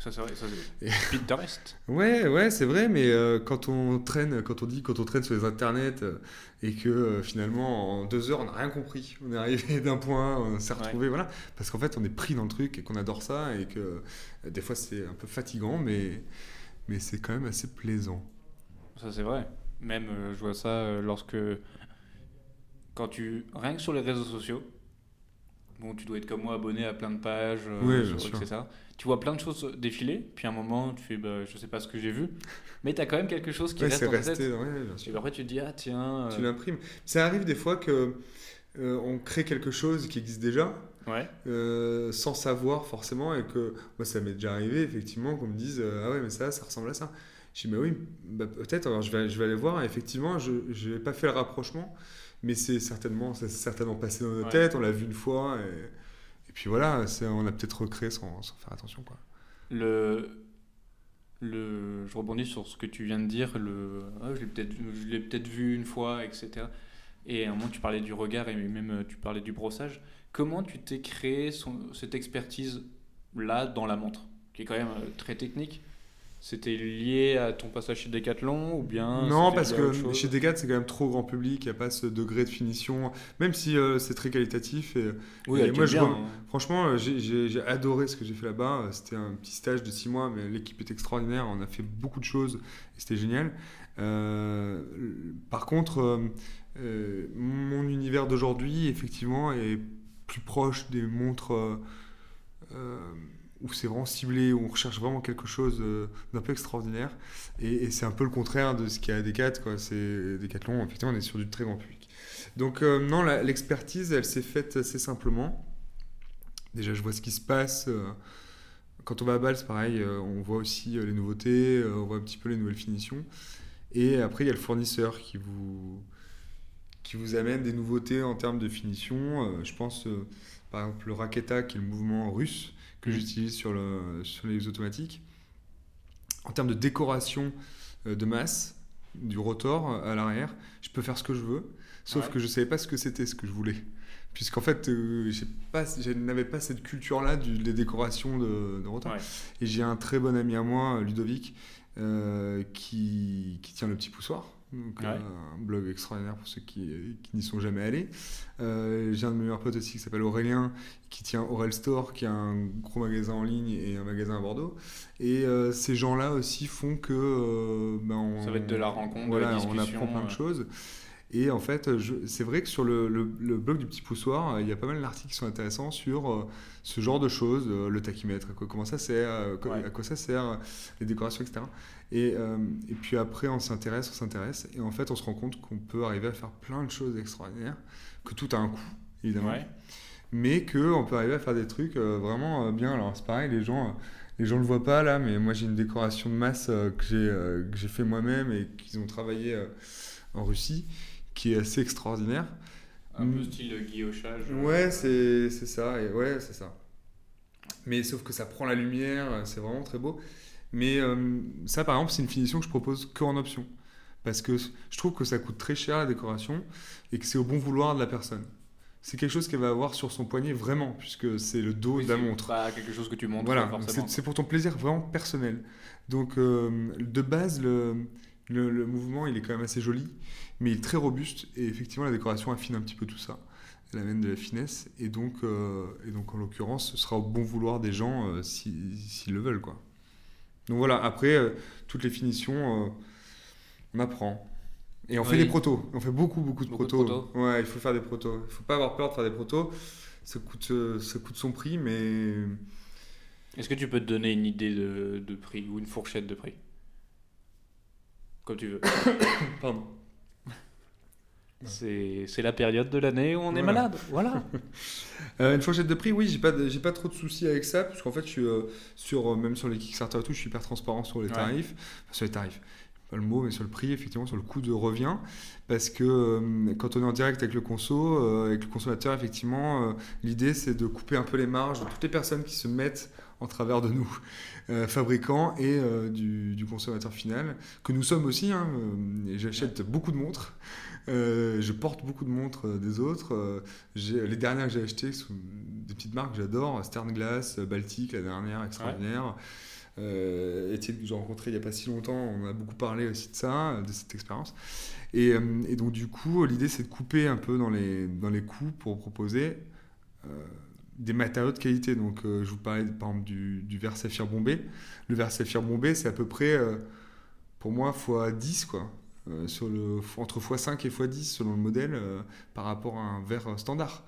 Ça, c'est vrai. Ça, c'est Et- Pinterest. Ouais, ouais, c'est vrai, mais euh, quand on traîne, quand on dit, quand on traîne sur les internets euh, et que euh, finalement en deux heures on n'a rien compris, on est arrivé d'un point, on s'est retrouvé, voilà, parce qu'en fait on est pris dans le truc et qu'on adore ça et que des fois c'est un peu fatigant, mais mais c'est quand même assez plaisant. Ça, c'est vrai. Même, je vois ça lorsque. Quand tu. Rien que sur les réseaux sociaux. Bon, tu dois être comme moi abonné à plein de pages, euh, Oui, sur- etc. Tu vois plein de choses défiler, puis à un moment, tu fais, bah, je sais pas ce que j'ai vu, mais tu as quand même quelque chose qui Ouais, reste resté, tête. ouais, bien Et sûr. après, tu te dis, ah tiens. Tu euh, l'imprimes. Ça arrive des fois que euh, on crée quelque chose qui existe déjà. Ouais, euh, sans savoir forcément et que moi ça m'est déjà arrivé effectivement qu'on me dise euh, ah ouais mais ça ça ressemble à ça je dis mais oui bah, peut-être alors je vais, je vais aller voir et effectivement je n'ai pas fait le rapprochement mais c'est certainement ça s'est certainement passé dans notre Ouais. tête on l'a vu une fois et, et puis voilà on a peut-être recréé sans, sans faire attention quoi le. Le, je rebondis sur ce que tu viens de dire. Le, ah, je l'ai peut-être, peut-être vu une fois, etc. Et à un moment, tu parlais du regard et même tu parlais du brossage. Comment tu t'es créé son- cette expertise-là dans la montre, qui est quand même euh, très technique C'était lié à ton passage chez Decathlon ou bien non parce que chez Decat c'est quand même trop grand public il n'y a pas ce degré de finition même si euh, c'est très qualitatif et, Oui, et moi, je bien, hein. Franchement, euh, j'ai- adoré ce que j'ai fait là-bas. Euh, C'était un petit stage de six mois, mais l'équipe est extraordinaire. On a fait beaucoup de choses et c'était génial. Euh, par contre, euh, mon univers d'aujourd'hui, effectivement, est plus proche des montres où c'est vraiment ciblé, où on recherche vraiment quelque chose euh, d'un peu extraordinaire. Et, c'est un peu le contraire de ce qu'il y a à Decat. quoi. C'est Decathlon, effectivement, on est sur du très grand public. Donc, euh, non, l'expertise, elle s'est faite assez simplement. Déjà, je vois ce qui se passe. euh, Quand on va à Bâle, pareil, on voit aussi les nouveautés, on voit un petit peu les nouvelles finitions. Et après, il y a le fournisseur qui vous, qui vous amène des nouveautés en termes de finition. Je pense, par exemple, le Raketa, qui est le mouvement russe que Mhm. j'utilise sur, le, sur les automatiques. En termes de décoration euh, de masse, du rotor euh, à l'arrière, je peux faire ce que je veux, sauf Ouais. que je ne savais pas ce que c'était, ce que je voulais. Puisqu'en fait, euh, pas, je n'avais pas cette culture-là des décorations de, de rotor. Ouais. Et j'ai un très bon ami à moi, Ludovic, qui, qui, tient le petit poussoir. Donc, un blog extraordinaire pour ceux qui, qui n'y sont jamais allés. J'ai un de mes meilleurs potes aussi qui s'appelle Aurélien, qui tient Aurel Store, qui a un gros magasin en ligne et un magasin à Bordeaux. Et ces gens-là aussi font que. Ben, on, Ça va être de la rencontre, voilà, de la on apprend plein de choses. Et en fait, c'est vrai que sur le, le, blog du Petit Poussoir, il y a pas mal d'articles qui sont intéressants sur euh, ce genre de choses, euh, le tachymètre, comment ça sert, à quoi ça sert, les décorations, etc. Et, euh, et puis après, on s'intéresse, on s'intéresse, et en fait, on se rend compte qu'on peut arriver à faire plein de choses extraordinaires, que tout a un coût, évidemment, mais qu'on peut arriver à faire des trucs vraiment bien. Alors c'est pareil, les gens... les gens ne le voient pas là, mais moi j'ai une décoration de masse que j'ai fait moi-même et qu'ils ont travaillé en Russie qui est assez extraordinaire. Un peu style guillochage. Ouais, c'est ça. Et ouais, c'est ça. Mais sauf que ça prend la lumière, c'est vraiment très beau. Mais euh, ça, par exemple, c'est une finition que je propose qu'en option. Parce que je trouve que ça coûte très cher la décoration et que c'est au bon vouloir de la personne. C'est quelque chose qu'elle va avoir sur son poignet vraiment, puisque c'est le dos de la montre. Pas quelque chose que tu montres. Voilà, c'est pour ton plaisir vraiment personnel. Donc, euh, de base, le, le, mouvement, il est quand même assez joli, mais il est très robuste. Et effectivement, la décoration affine un petit peu tout ça. Elle amène de la finesse. Et donc, euh, et donc en l'occurrence, ce sera au bon vouloir des gens euh, s'ils le veulent. Quoi. Donc voilà, après, euh, toutes les finitions, on apprend. Et on fait des protos. On fait beaucoup, beaucoup de protos. Ouais, il faut faire des protos. Il ne faut pas avoir peur de faire des protos. Ça coûte, ça coûte son prix, mais. Est-ce que tu peux te donner une idée de, de prix ou une fourchette de prix? Comme tu veux. Pardon. C'est la période de l'année où on est malade. Voilà. Euh, une fourchette de prix, oui, j'ai pas, pas trop de soucis avec ça, parce qu'en fait, je suis euh, sur, euh, même sur les Kickstarter et tout, je suis hyper transparent sur les tarifs. sur les tarifs, pas le mot, mais sur le prix, effectivement, sur le coût de revient. Parce que quand on est en direct avec le conso, avec le consommateur, effectivement, l'idée c'est de couper un peu les marges de toutes les personnes qui se mettent en travers de nous, euh, fabricants et euh, du, consommateur final, que nous sommes aussi. Hein, euh, J'achète beaucoup de montres, je porte beaucoup de montres des autres. les dernières que j'ai achetées sont des petites marques que j'adore, Stern Glass, Baltic, la dernière, extraordinaire. Ouais. Etienne que j'ai rencontré il n'y a pas si longtemps, on a beaucoup parlé aussi de ça, de cette expérience. Et, donc du coup, l'idée c'est de couper un peu dans les, dans les coûts pour proposer des matériaux de qualité. Donc, euh, je vous parlais par exemple du, du verre bombé. Le verre saphir bombé, c'est à peu près, euh, pour moi, x10, quoi. Euh, sur le, entre x5 et x10 selon le modèle par rapport à un verre standard.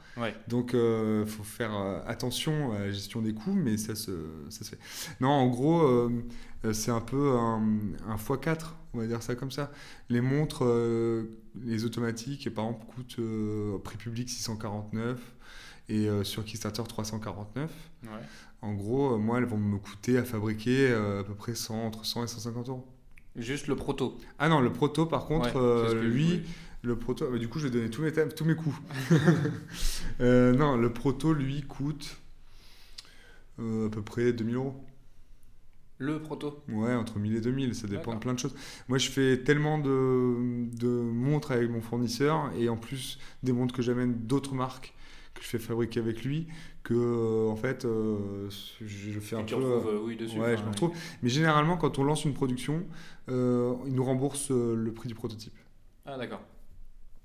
Donc il faut faire attention à la gestion des coûts, mais ça se, ça se fait. Non, en gros, c'est un peu un, un, x4, on va dire ça comme ça. Les montres, les automatiques, par exemple, coûtent prix public 649 et euh, sur Kickstarter 349. En gros, euh, moi, elles vont me coûter à fabriquer euh, à peu près 100, entre 100 et 150 euros. Juste le proto. Ah non, le proto, par contre, lui, le proto, bah, du coup, je vais donner tous mes, tous mes coûts. non, le proto, lui, coûte à peu près 2000 euros. Le proto Ouais, entre 1000 et 2000, ça dépend de plein de choses. Moi, je fais tellement de, de montres avec mon fournisseur et en plus des montres que j'amène d'autres marques que je fais fabriquer avec lui que euh, en fait euh, je fais un peu euh, oui, dessus, ouais, je me retrouve. Mais généralement quand on lance une production il nous rembourse le prix du prototype. Ah d'accord.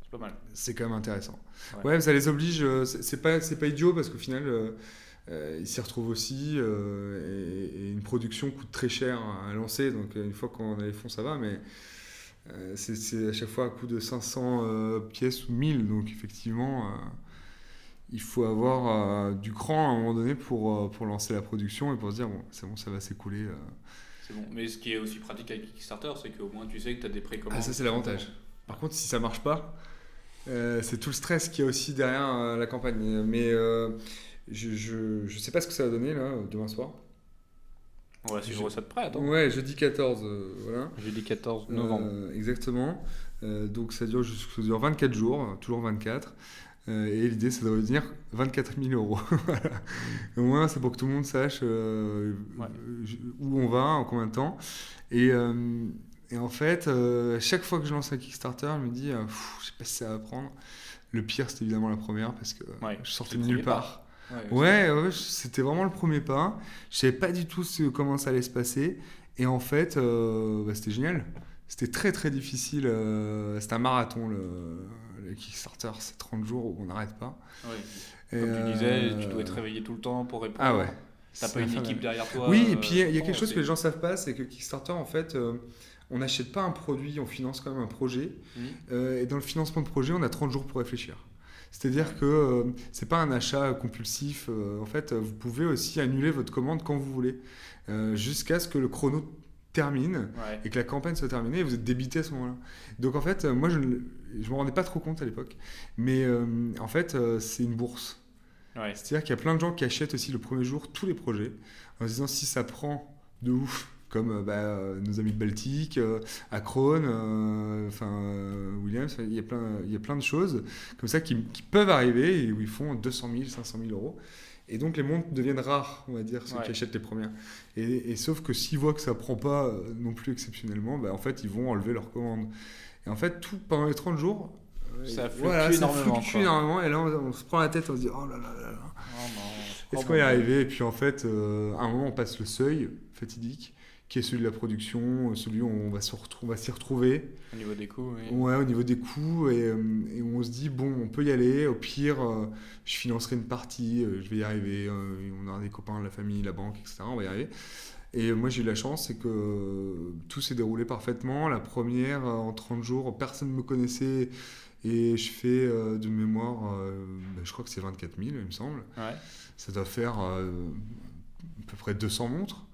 C'est pas mal. C'est quand même intéressant. Ouais, ça les oblige c'est pas c'est pas idiot parce qu'au final ils s'y retrouvent aussi et, une production coûte très cher à lancer. Donc une fois qu'on a les fonds ça va mais c'est à chaque fois à coût de 500 pièces ou 1000 donc effectivement il faut avoir euh, du cran à un moment donné pour, euh, pour lancer la production et pour se dire, bon, c'est bon, ça va s'écouler. Euh. C'est bon. Mais ce qui est aussi pratique avec Kickstarter, c'est qu'au moins tu sais que tu as des précommandes. Ah, ça, c'est l'avantage. Par contre, si ça marche pas, c'est tout le stress qu'il y a aussi derrière la campagne. Mais je, je, je, sais pas ce que ça va donner là, demain soir. On va suivre ça de près, attends. Ouais, jeudi 14, voilà. Jeudi 14 novembre. exactement. donc ça dure, ça dure 24 jours, toujours 24. Euh, et l'idée, c'est de revenir 24 000 euros. Au moins, c'est pour que tout le monde sache euh, où on va, en combien de temps. Et, euh, et en fait, chaque fois que je lance un Kickstarter, je me dis, je sais pas si ça va prendre. Le pire, c'était évidemment la première parce que je sortais de nulle part. Ouais, ouais c'était vraiment le premier pas. Je savais pas du tout comment ça allait se passer. Et en fait, bah, c'était génial. C'était très très difficile. c'était un marathon le, le Kickstarter, c'est 30 jours où on n'arrête pas. Comme tu disais, tu dois être réveillé tout le temps pour répondre. Ah ouais. T'as pas une équipe derrière toi. Oui, et puis il y a, quelque chose que les gens savent pas, c'est que Kickstarter, en fait, on n'achète pas un produit, on finance quand même un projet. Mmh. et dans le financement de projet, on a 30 jours pour réfléchir. C'est-à-dire que euh, c'est pas un achat compulsif. Euh, en fait, vous pouvez aussi annuler votre commande quand vous voulez, euh, jusqu'à ce que le chrono termine et que la campagne soit terminée et vous êtes débité à ce moment-là. Donc en fait, moi je ne me rendais pas trop compte à l'époque, mais en fait c'est une bourse. C'est-à-dire qu'il y a plein de gens qui achètent aussi le premier jour tous les projets en se disant si ça prend de ouf, comme euh, bah, euh, nos amis de Baltique, euh, Akron, enfin Williams, il y, a plein, il y a plein de choses comme ça qui, peuvent arriver et où ils font 200 000, 500 000 euros. Et donc les montres deviennent rares, on va dire, ceux qui achètent les premières. Et, sauf que s'ils voient que ça prend pas non plus exceptionnellement, bah, en fait, ils vont enlever leur commande. Et en fait, tout pendant les 30 jours, ça fluctue voilà, énormément. Ça fluctue énormément. Et là, on, se prend la tête, on se dit, oh là là là là. Oh Est-ce qu'on est arrivé Et puis en fait, à un moment, on passe le seuil fatidique qui est celui de la production, celui où on va s'y retrouver. Au niveau des coûts, oui. Ouais, au niveau des coûts, et, euh, et, on se dit, bon, on peut y aller, au pire, euh, je financerai une partie, euh, je vais y arriver, on a des copains, la famille, la banque, etc., on va y arriver. Et moi, j'ai eu la chance, c'est que tout s'est déroulé parfaitement. La première, en 30 jours, personne ne me connaissait, et je fais de mémoire, ben, je crois que c'est 24 000, il me semble. Ouais. Ça doit faire à peu près 200 montres.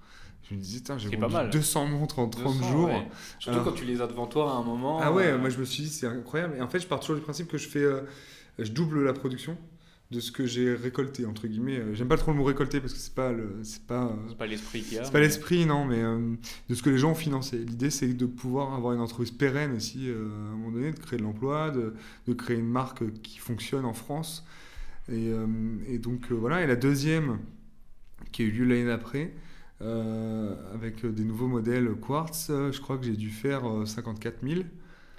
Je me disais, j'ai vendu 200 montres en 30 jours. Surtout quand tu les as devant toi à un moment. Ah ouais, euh, moi je me suis dit, c'est incroyable. Et en fait, je pars toujours du principe que je fais, euh, je double la production de ce que j'ai récolté entre guillemets. Euh, j'aime pas trop le mot récolter parce que c'est pas le, c'est pas. c'est pas l'esprit qu'il y a. C'est pas l'esprit, non, mais de ce que les gens ont financé. L'idée, c'est de pouvoir avoir une entreprise pérenne aussi à un moment donné, de créer de l'emploi, de, de, créer une marque qui fonctionne en France. Et, et donc voilà. Et la deuxième, qui a eu lieu l'année d'après. Euh, avec des nouveaux modèles Quartz, je crois que j'ai dû faire 54 euh, 000.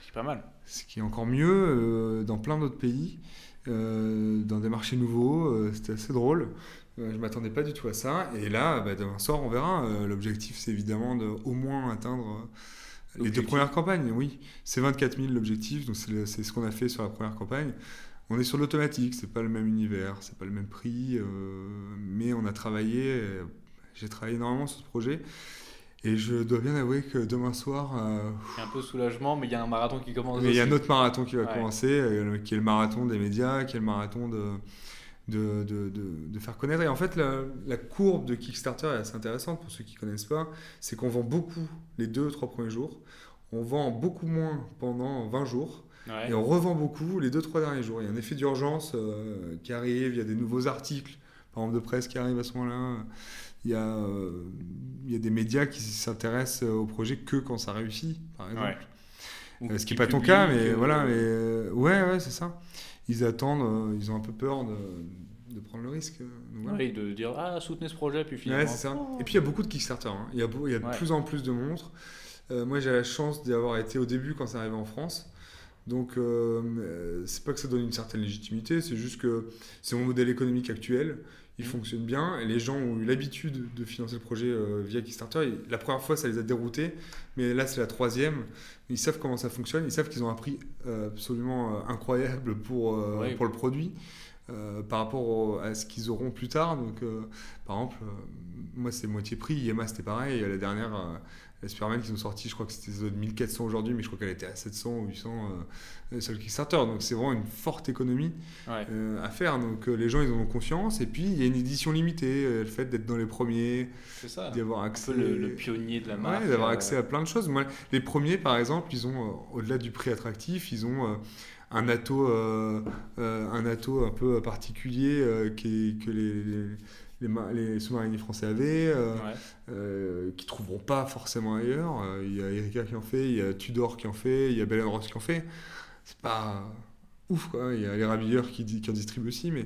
C'est pas mal. Ce qui est encore mieux euh, dans plein d'autres pays, dans des marchés nouveaux. C'était assez drôle. je ne m'attendais pas du tout à ça. Et là, bah, demain soir, on verra. L'objectif, c'est évidemment de au moins atteindre les deux premières campagnes. Oui, c'est 24 000 l'objectif. Donc c'est ce qu'on a fait sur la première campagne. On est sur l'automatique, c'est pas le même univers, c'est pas le même prix, mais on a travaillé j'ai travaillé énormément sur ce projet. Et je dois bien avouer que demain soir. Euh, il y a un peu soulagement, mais il y a un marathon qui commence. Mais il y a un autre marathon qui va commencer, euh, qui est le marathon des médias, qui est le marathon de, de, de, de, faire connaître. Et en fait, la, la, courbe de Kickstarter est assez intéressante pour ceux qui ne connaissent pas. C'est qu'on vend beaucoup les deux, trois premiers jours. On vend beaucoup moins pendant 20 jours. Et on revend beaucoup les deux, trois derniers jours. Il y a un effet d'urgence euh, qui arrive, il y a des nouveaux articles, par exemple de presse qui arrivent à ce moment-là il y, a, euh, il y a des médias qui s'intéressent au projet que quand ça réussit, par exemple. Euh, ce qui n'est pas ton cas, mais voilà. Mais, ouais, ouais, c'est ça. Ils attendent, euh, ils ont un peu peur de, de prendre le risque. Oui, de dire ah soutenez ce projet puis finalement. Ouais, ça. Et puis il y a beaucoup de Kickstarter. Hein. Il y a, il y a de plus en plus de montres. moi j'ai la chance d'y avoir été au début quand ça arrivait en France. Donc c'est pas que ça donne une certaine légitimité, c'est juste que c'est mon modèle économique actuel il fonctionne bien. Et les gens ont eu l'habitude de financer le projet euh, via Kickstarter. la première fois, ça les a déroutés, mais là, c'est la troisième. Ils savent comment ça fonctionne, ils savent qu'ils ont un prix euh, absolument euh, incroyable pour, pour le produit. par rapport à ce qu'ils auront plus tard. Donc, par exemple, moi c'est moitié prix. Yema c'était pareil. La dernière, la Superman qui sont sortis, je crois que c'était 1400 aujourd'hui, mais je crois qu'elle était à 700 ou 800 euh, sur le Kickstarter. Donc c'est vraiment une forte économie euh, à faire. Donc euh, les gens, ils en ont confiance. Et puis il y a une édition limitée, le fait d'être dans les premiers, d'y avoir accès. Un peu le, pionnier de la marque. d'avoir accès à plein de choses. Moi, les premiers, par exemple, ils ont, au-delà du prix attractif, ils ont un ato, un ato un peu particulier qui que les les, les sous-mariniers français avaient, euh, euh, qui ne trouveront pas forcément ailleurs. Euh, il y a Erika qui en fait, il y a Tudor qui en fait, il y a Belen Ross qui en fait. C'est pas ouf, quoi. Il y a les Rabilleurs qui, qui en distribuent aussi. Mais...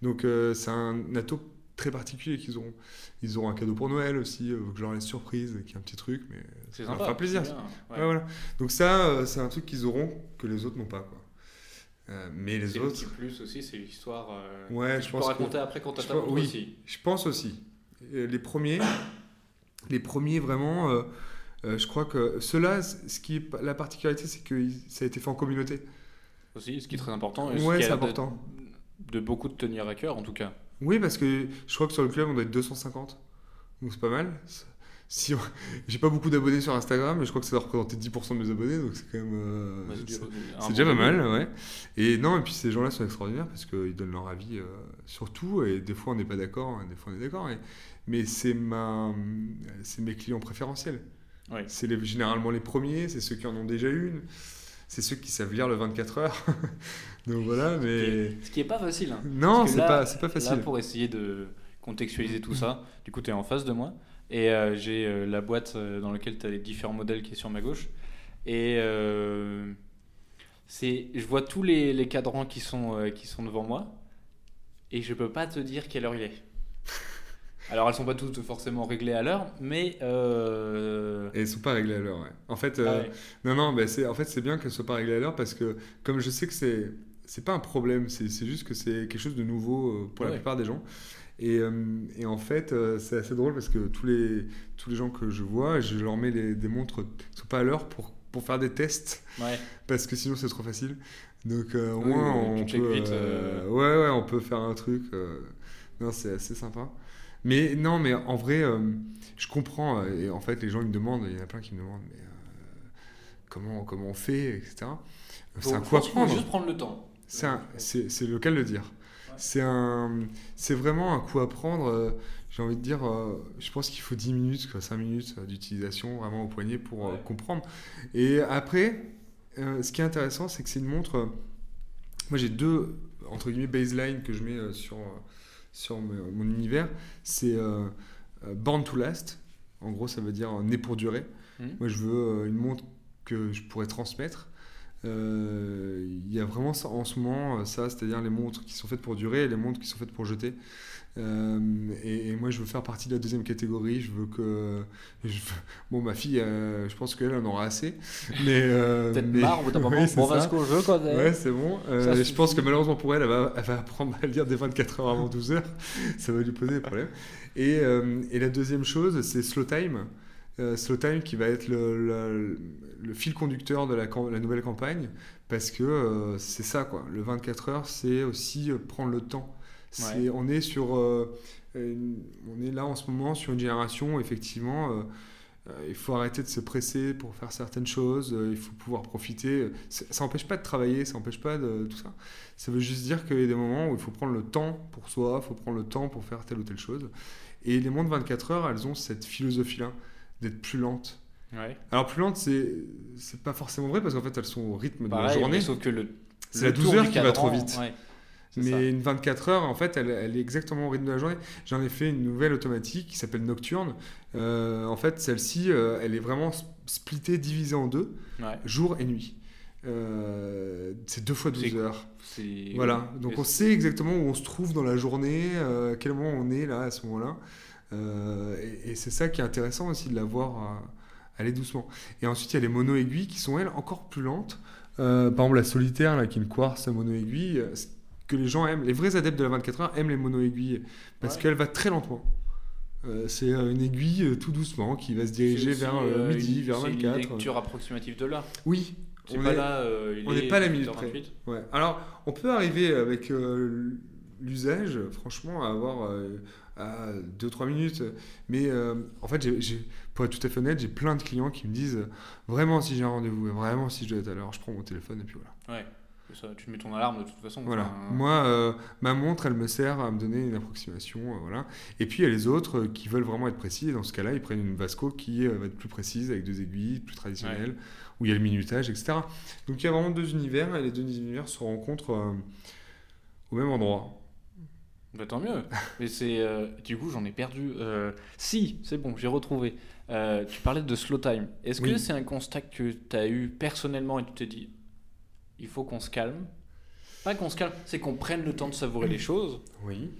Donc c'est un ato très particulier qu'ils auront. Ils auront un cadeau pour Noël aussi, que je leur laisse surprise, qui est un petit truc, mais ça va faire plaisir. voilà. Donc ça, c'est un truc qu'ils auront que les autres n'ont pas. Quoi. Euh, mais les autres. Le plus aussi, c'est l'histoire. Euh, ouais, je tu pense. Peux raconter après quand tu as ta oui, aussi. Je pense aussi. Les premiers, les premiers vraiment, euh, euh, je crois que ceux-là, ce qui est, la particularité, c'est que ça a été fait en communauté. Aussi, ce qui est très important. Et ce c'est important. De, de beaucoup de tenir à cœur, en tout cas. Oui, parce que je crois que sur le club, on doit être 250. Donc c'est pas mal. Si on- J'ai pas beaucoup d'abonnés sur Instagram, mais je crois que ça doit représenter 10% de mes abonnés, donc c'est quand même. euh, Ouais, c'est- bon déjà pas mal, ouais. Et non, et puis ces gens-là sont extraordinaires parce qu'ils donnent leur avis euh, sur tout, et des fois on n'est pas d'accord, hein, des fois on est d'accord. et- Mais c'est ma, c'est mes clients préférentiels. Ouais. C'est les- généralement les premiers, c'est ceux qui en ont déjà une, c'est ceux qui savent lire le 24 heures. donc voilà, mais. Ce qui est pas facile. hein. Non, c'est pas, c'est pas facile. Là, pour essayer de contextualiser tout ça, du coup, tu es en face de moi. Et euh, j'ai euh, la boîte euh, dans laquelle tu as les différents modèles qui est sur ma gauche. Et c'est, je vois tous les, les cadrans qui sont, qui sont devant moi. Et je peux pas te dire quelle heure il est. Alors, elles sont pas toutes forcément réglées à l'heure, mais. euh, Et elles sont pas réglées à l'heure, ouais. En fait, ah ouais. non, non, bah, c'est, en fait, c'est bien qu'elles soient pas réglées à l'heure parce que, comme je sais que c'est, c'est pas un problème, c'est, juste que c'est quelque chose de nouveau pour la Ouais. plupart des gens. Et, euh, et en fait, euh, c'est assez drôle parce que tous les, tous les gens que je vois, je leur mets les- des montres qui sont pas à l'heure pour, pour faire des tests Ouais. parce que sinon c'est trop facile. Donc euh, au moins oui, on peut, vite, euh, euh. ouais ouais on peut faire un truc. Non c'est assez sympa. Mais non mais en vrai je comprends et en fait les gens ils me demandent, il y en a plein qui me demandent mais comment comment on fait etc. C'est un coup à qu'il faut prendre. juste prendre le temps. C'est c'est c'est le cas de le dire. C'est un, c'est vraiment un coup à prendre. euh, J'ai envie de dire, euh, je pense qu'il faut 10 minutes, quoi, 5 minutes euh, d'utilisation vraiment au poignet pour Ouais. comprendre. Et après, ce qui est intéressant, c'est que c'est une montre. moi, j'ai deux entre guillemets baseline que je mets sur sur mon univers. C'est Born to Last. En gros, ça veut dire né pour durer. Mhm. Moi, je veux une montre que je pourrais transmettre. Euh, Il y a vraiment ça, en ce moment euh, ça, c'est-à-dire les montres qui sont faites pour durer et les montres qui sont faites pour jeter. Euh, et, et moi, je veux faire partie de la deuxième catégorie. Je veux que. je veux- Bon, ma fille, euh, je pense qu'elle en aura assez. Mais. euh, Peut-être mais- marre au bout d'un moment. Oui, c'est bon, ça. Vasco, je connais. Ouais, c'est bon. Ça je pense que malheureusement pour elle, elle va, elle va apprendre à lire des 24 heures avant 12 heures. Ça va lui poser des problèmes. Et, et la deuxième chose, c'est Slow Time. Euh, Slow Time qui va être le, le- le fil conducteur de la, nouvelle campagne. Parce que euh, c'est ça, quoi. Le 24 heures, c'est aussi euh, prendre le temps. Ouais. On est sur. euh, une- on est là en ce moment sur une génération, effectivement. euh, euh, il faut arrêter de se presser pour faire certaines choses. il faut pouvoir profiter. Ça n'empêche pas de travailler, ça n'empêche pas de tout ça. Ça veut juste dire qu'il y a des moments où il faut prendre le temps pour soi, il faut prendre le temps pour faire telle ou telle chose. Et les montres 24 heures, elles ont cette philosophie-là d'être plus. Ouais. Alors plus lentes, c'est c'est pas forcément vrai parce qu'en fait elles sont au rythme de la journée. mais sauf que le. C'est la 12 tour heures qui va trop vite. ouais, c'est ça. Mais une 24 heures, en fait, elle, elle est exactement au rythme de la journée. J'en ai fait une nouvelle automatique qui s'appelle Nocturne. Euh, en fait, celle-ci, euh, elle est vraiment splittée, divisée en deux, Ouais. jour et nuit. Euh, c'est deux fois 12 C'est- heures. Voilà. Donc on sait exactement où on se trouve dans la journée, à quel moment on est là à ce moment-là. Euh, et et c'est ça qui est intéressant aussi de la voir euh, aller doucement. Et ensuite, il y a les mono-aiguilles qui sont, elles, encore plus lentes. Euh, par exemple, la solitaire, là, qui est une quartz à mono-aiguille, que les gens aiment, les vrais adeptes de la 24 heures aiment les mono-aiguilles parce Ouais. qu'elle va très lentement. Euh, c'est une aiguille tout doucement qui va se diriger C'est vers euh, midi, une- vers c'est 24. une lecture approximative de l'heure. Oui, C'est on pas est- là. euh, n'est est pas à la minute 18h28. Ouais. Alors, on peut arriver avec l'usage, franchement, à avoir à 2-3 minutes. Mais euh, en fait, pour être tout à fait honnête, j'ai plein de clients qui me disent euh, vraiment, si j'ai un rendez-vous, vraiment, si je dois être à l'heure, je prends mon téléphone et puis voilà. Ouais. Ça, tu mets ton alarme de toute façon. Voilà. enfin, Moi, euh, ma montre, elle me sert à me donner une approximation. euh, voilà. Et puis, il y a les autres euh, qui veulent vraiment être précis. Et dans ce cas-là, ils prennent une Vasco qui euh, va être plus précise, avec deux aiguilles, plus traditionnelle, où il y a le minutage, etc. Donc, il y a vraiment deux univers. Et les deux univers se rencontrent euh, au même endroit. Bah, tant mieux. Mais c'est. euh, du coup, j'en ai perdu. euh, Si, c'est bon, j'ai retrouvé. Euh, tu parlais de slow time. Est-ce que c'est un constat que tu as eu personnellement et tu t'es dit il faut qu'on se calme? Pas qu'on se calme, c'est qu'on prenne le temps de savourer les choses Oui.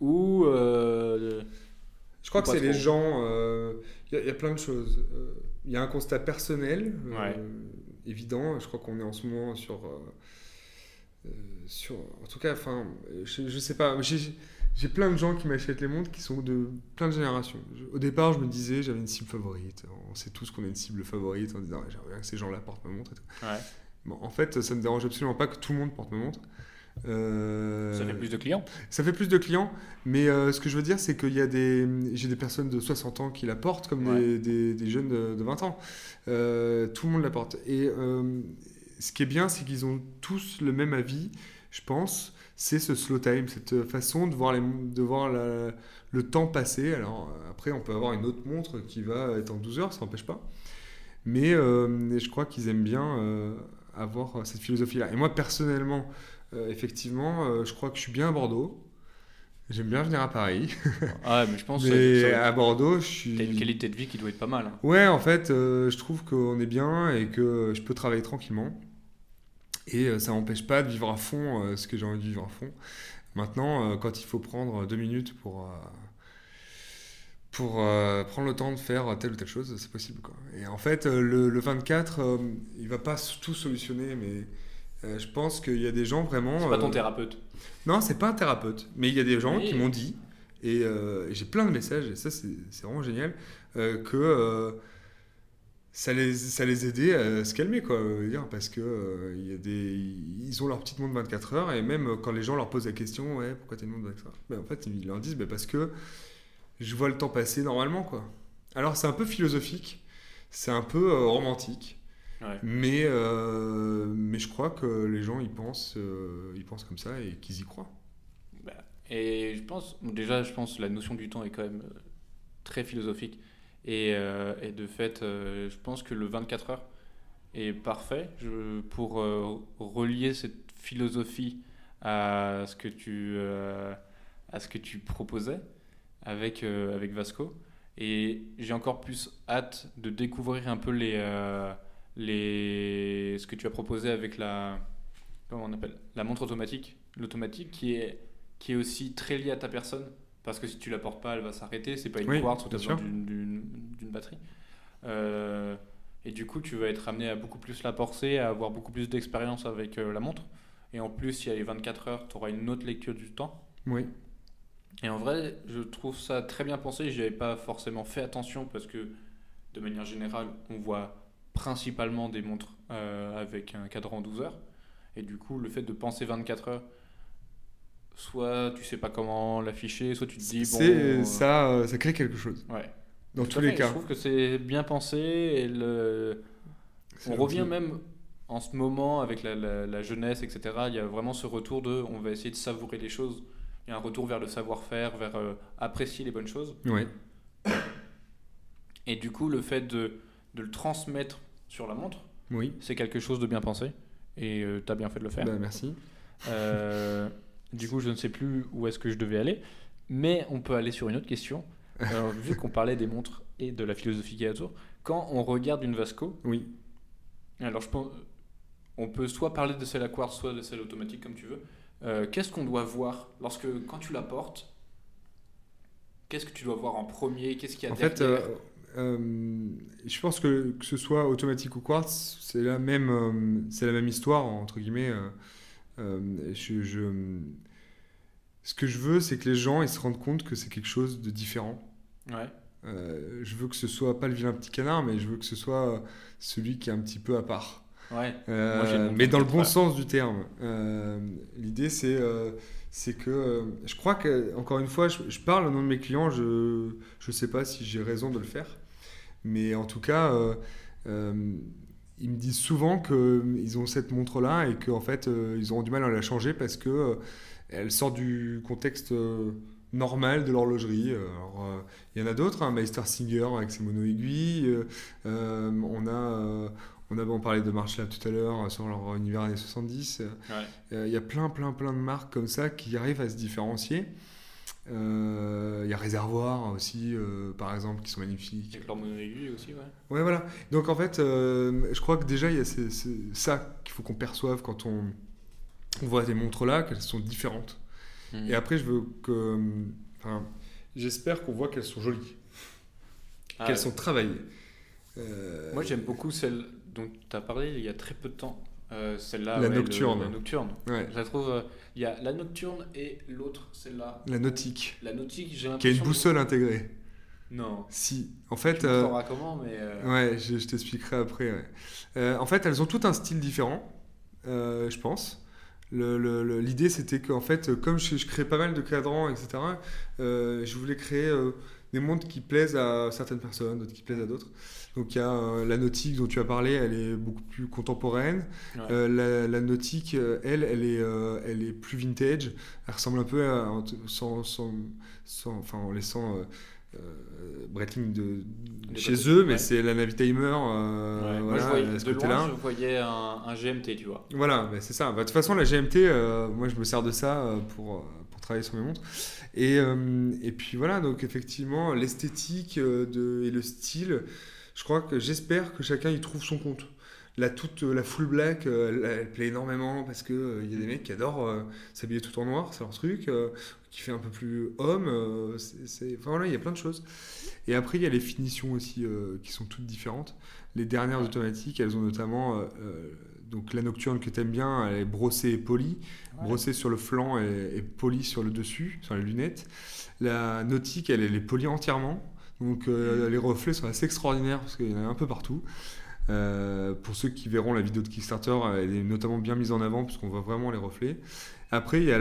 ou. Je crois que c'est les gens. Il y, a- il y a plein de choses. Il y a un constat personnel, Ouais. évident. Je crois qu'on est en ce moment sur. Euh, euh, sur en tout cas, enfin, je, je sais pas. j'ai- plein de gens qui m'achètent les montres qui sont de plein de générations. au départ, je me disais, j'avais une cible favorite. On sait tous qu'on a une cible favorite en disant, j'aimerais bien que ces gens-là portent ma montre et tout. Ouais. Bon, en fait, ça me dérange absolument pas que tout le monde porte ma montre. Euh, ça fait plus de clients Ça fait plus de clients, mais euh, ce que je veux dire, c'est qu'il y a des... J'ai des personnes de 60 ans qui la portent, comme des, des, jeunes de, 20 ans. Euh, tout le monde la porte. Et ce qui est bien, c'est qu'ils ont tous le même avis, je pense, c'est ce slow time, cette façon de voir, le temps passer. Alors après, on peut avoir une autre montre qui va être en 12 heures, ça n'empêche pas. Mais je crois qu'ils aiment bien avoir cette philosophie-là. Et moi, personnellement, euh, effectivement, euh, je crois que je suis bien à Bordeaux. J'aime bien venir à Paris. Ah, mais je pense mais à Bordeaux, je suis. T'as une qualité de vie qui doit être pas mal. Hein. Ouais, en fait, euh, je trouve qu'on est bien et que je peux travailler tranquillement. Et ça m'empêche pas de vivre à fond ce que j'ai envie de vivre à fond. Maintenant, quand il faut prendre deux minutes pour, pour prendre le temps de faire telle ou telle chose, c'est possible. Quoi. Et en fait, le, le 24, il va pas tout solutionner, mais euh, je pense qu'il y a des gens vraiment. C'est pas ton euh, thérapeute. Non, c'est pas un thérapeute. Mais il y a des gens qui m'ont dit, euh, et, j'ai plein de messages, et ça c'est vraiment génial, que ça les, ça les aidait à se calmer, quoi, dire, parce que il y a des, ils ont leur petite montre 24 heures, et même quand les gens leur posent la question, ouais, pourquoi t'as une montre 24 heures? Ben, En fait, ils leur disent, ben, parce que je vois le temps passer normalement, quoi. Alors c'est un peu philosophique, c'est un peu romantique, mais, euh, mais je crois que les gens, ils pensent, euh, ils pensent comme ça et qu'ils y croient. Bah, et je pense, déjà, je pense que la notion du temps est quand même euh, très philosophique. Et, et de fait, je pense que le 24 heures est parfait je, pour relier cette philosophie à ce que tu, à ce que tu proposais avec, avec Vasco. Et j'ai encore plus hâte de découvrir un peu les les, ce que tu as proposé avec la, comment on appelle, la montre automatique, l'automatique qui est, qui est aussi très liée à ta personne. Parce que si tu la portes pas, elle va s'arrêter. C'est pas une quartz où tu as besoin d'une batterie. Euh, et du coup, tu vas être amené à beaucoup plus la porter, à avoir beaucoup plus d'expérience avec euh, la montre. Et en plus, il y a les 24 heures, tu auras une autre lecture du temps. Oui. Et en vrai, je trouve ça très bien pensé. Je avais pas forcément fait attention parce que, de manière générale, on voit principalement des montres euh, avec un cadran 12 heures. Et du coup, le fait de penser 24 heures, soit tu sais pas comment l'afficher, soit tu te dis bon. Euh, ça, euh, ça crée quelque chose. Ouais. Dans tous les cas. Je trouve que c'est bien pensé et le... on revient même en ce moment avec la, la, jeunesse, etc. Il y a vraiment ce retour de on va essayer de savourer les choses. Il y a un retour vers le savoir-faire, vers apprécier les bonnes choses. Ouais. Et du coup, le fait de, de le transmettre sur la montre, oui. c'est quelque chose de bien pensé. Et euh, tu as bien fait de le faire. Bah, merci. Euh, du coup, je ne sais plus où est-ce que je devais aller. Mais on peut aller sur une autre question. vu qu'on parlait des montres et de la philosophie qui est autour, quand on regarde une Vasco, oui. alors je pense, on peut soit parler de celle à quartz, soit de celle automatique, comme tu veux. Euh, qu'est-ce qu'on doit voir lorsque, quand tu la portes, qu'est-ce que tu dois voir en premier? Qu'est-ce qu'il y a en Fait, euh, je pense que que ce soit automatique ou quartz, c'est la même, euh, c'est la même histoire entre guillemets. Euh, je, ce que je veux, c'est que les gens ils se rendent compte que c'est quelque chose de différent. Ouais. je veux que ce soit pas le vilain petit canard, mais je veux que ce soit celui qui est un petit peu à part. Ouais. mais dans le bon sens du terme. L'idée, c'est c'est que je crois que, encore une fois, je, je, parle au nom de mes clients, je ne sais pas si j'ai raison de le faire. Mais en tout cas, euh, euh, ils me disent souvent qu'ils ont cette montre-là et qu'en fait, euh, ils auront du mal à la changer parce que elle sort du contexte normal de l'horlogerie. Il y en a d'autres, hein, Meister Singer avec ses mono-aiguilles. on a, on avait parlé de Marshall tout à l'heure sur leur univers années 70. Il y a plein, plein, plein de marques comme ça qui arrivent à se différencier. Euh, il y a Réservoir aussi, euh, par exemple, qui sont magnifiques. Avec leur mono-aiguille aussi, ouais. Ouais, voilà. Donc en fait, euh, je crois que déjà, il y a ça qu'il faut qu'on perçoive quand on, voit ces montres-là, qu'elles sont différentes. Mhm. Et après, je veux que. Enfin, j'espère qu'on voit qu'elles sont jolies, ah qu'elles sont travaillées. Moi, j'aime beaucoup celle dont tu as parlé il y a très peu de temps. Euh, celle-là, La ouais, le- nocturne. la nocturne. Ouais. Je la trouve. Il y a la nocturne et l'autre, celle-là. La nautique, La nautique, j'ai qui a une boussole intégrée. Non. Si, en Tu fait, me euh, comment, mais. euh, ouais, je, je t'expliquerai après. ouais. Euh, en fait, elles ont tout un style différent, euh, je pense. Le- le- le- L'idée, c'était qu'en fait, comme je, je crée pas mal de cadrans, etc., euh, je voulais créer euh, des montres qui plaisent à certaines personnes, d'autres qui plaisent à d'autres. Donc, il y a euh, la nautique dont tu as parlé, elle est beaucoup plus contemporaine. ouais. Euh, la, la nautique, euh, elle, elle est, euh, elle est plus vintage. Elle ressemble un peu à, en- sans, sans, sans- enfin, en laissant Breitling de, De chez eux, mais ouais. c'est la Navitimer. euh, Ouais, Moi, voilà, je voyais, de loin, je voyais un, un GMT, tu vois. Voilà, bah, c'est ça. Bah, De toute façon, la GMT, euh, moi, je me sers de ça euh, pour, pour travailler sur mes montres. Et, et puis voilà, donc effectivement, l'esthétique et le style, je crois que j'espère que chacun y trouve son compte. La, toute, euh, la full black, euh, elle, elle plaît énormément parce qu'il y a des mecs qui adorent euh, s'habiller tout en noir, c'est leur truc, euh, qui fait un peu plus homme. euh, c'est- Enfin voilà, il y a plein de choses. Et après, il y a les finitions aussi euh, qui sont toutes différentes. Les dernières automatiques, elles ont notamment euh, euh, donc la nocturne que tu aimes bien, elle est brossée et polie, Ouais. brossée sur le flanc et, et polie sur le dessus, sur les lunettes. La nautique, elle, elle est polie entièrement. Donc euh, les reflets sont assez extraordinaires parce qu'il y en a un peu partout. Euh, pour ceux qui verront la vidéo de Kickstarter, elle est notamment bien mise en avant puisqu'on voit vraiment les reflets. Après, il y a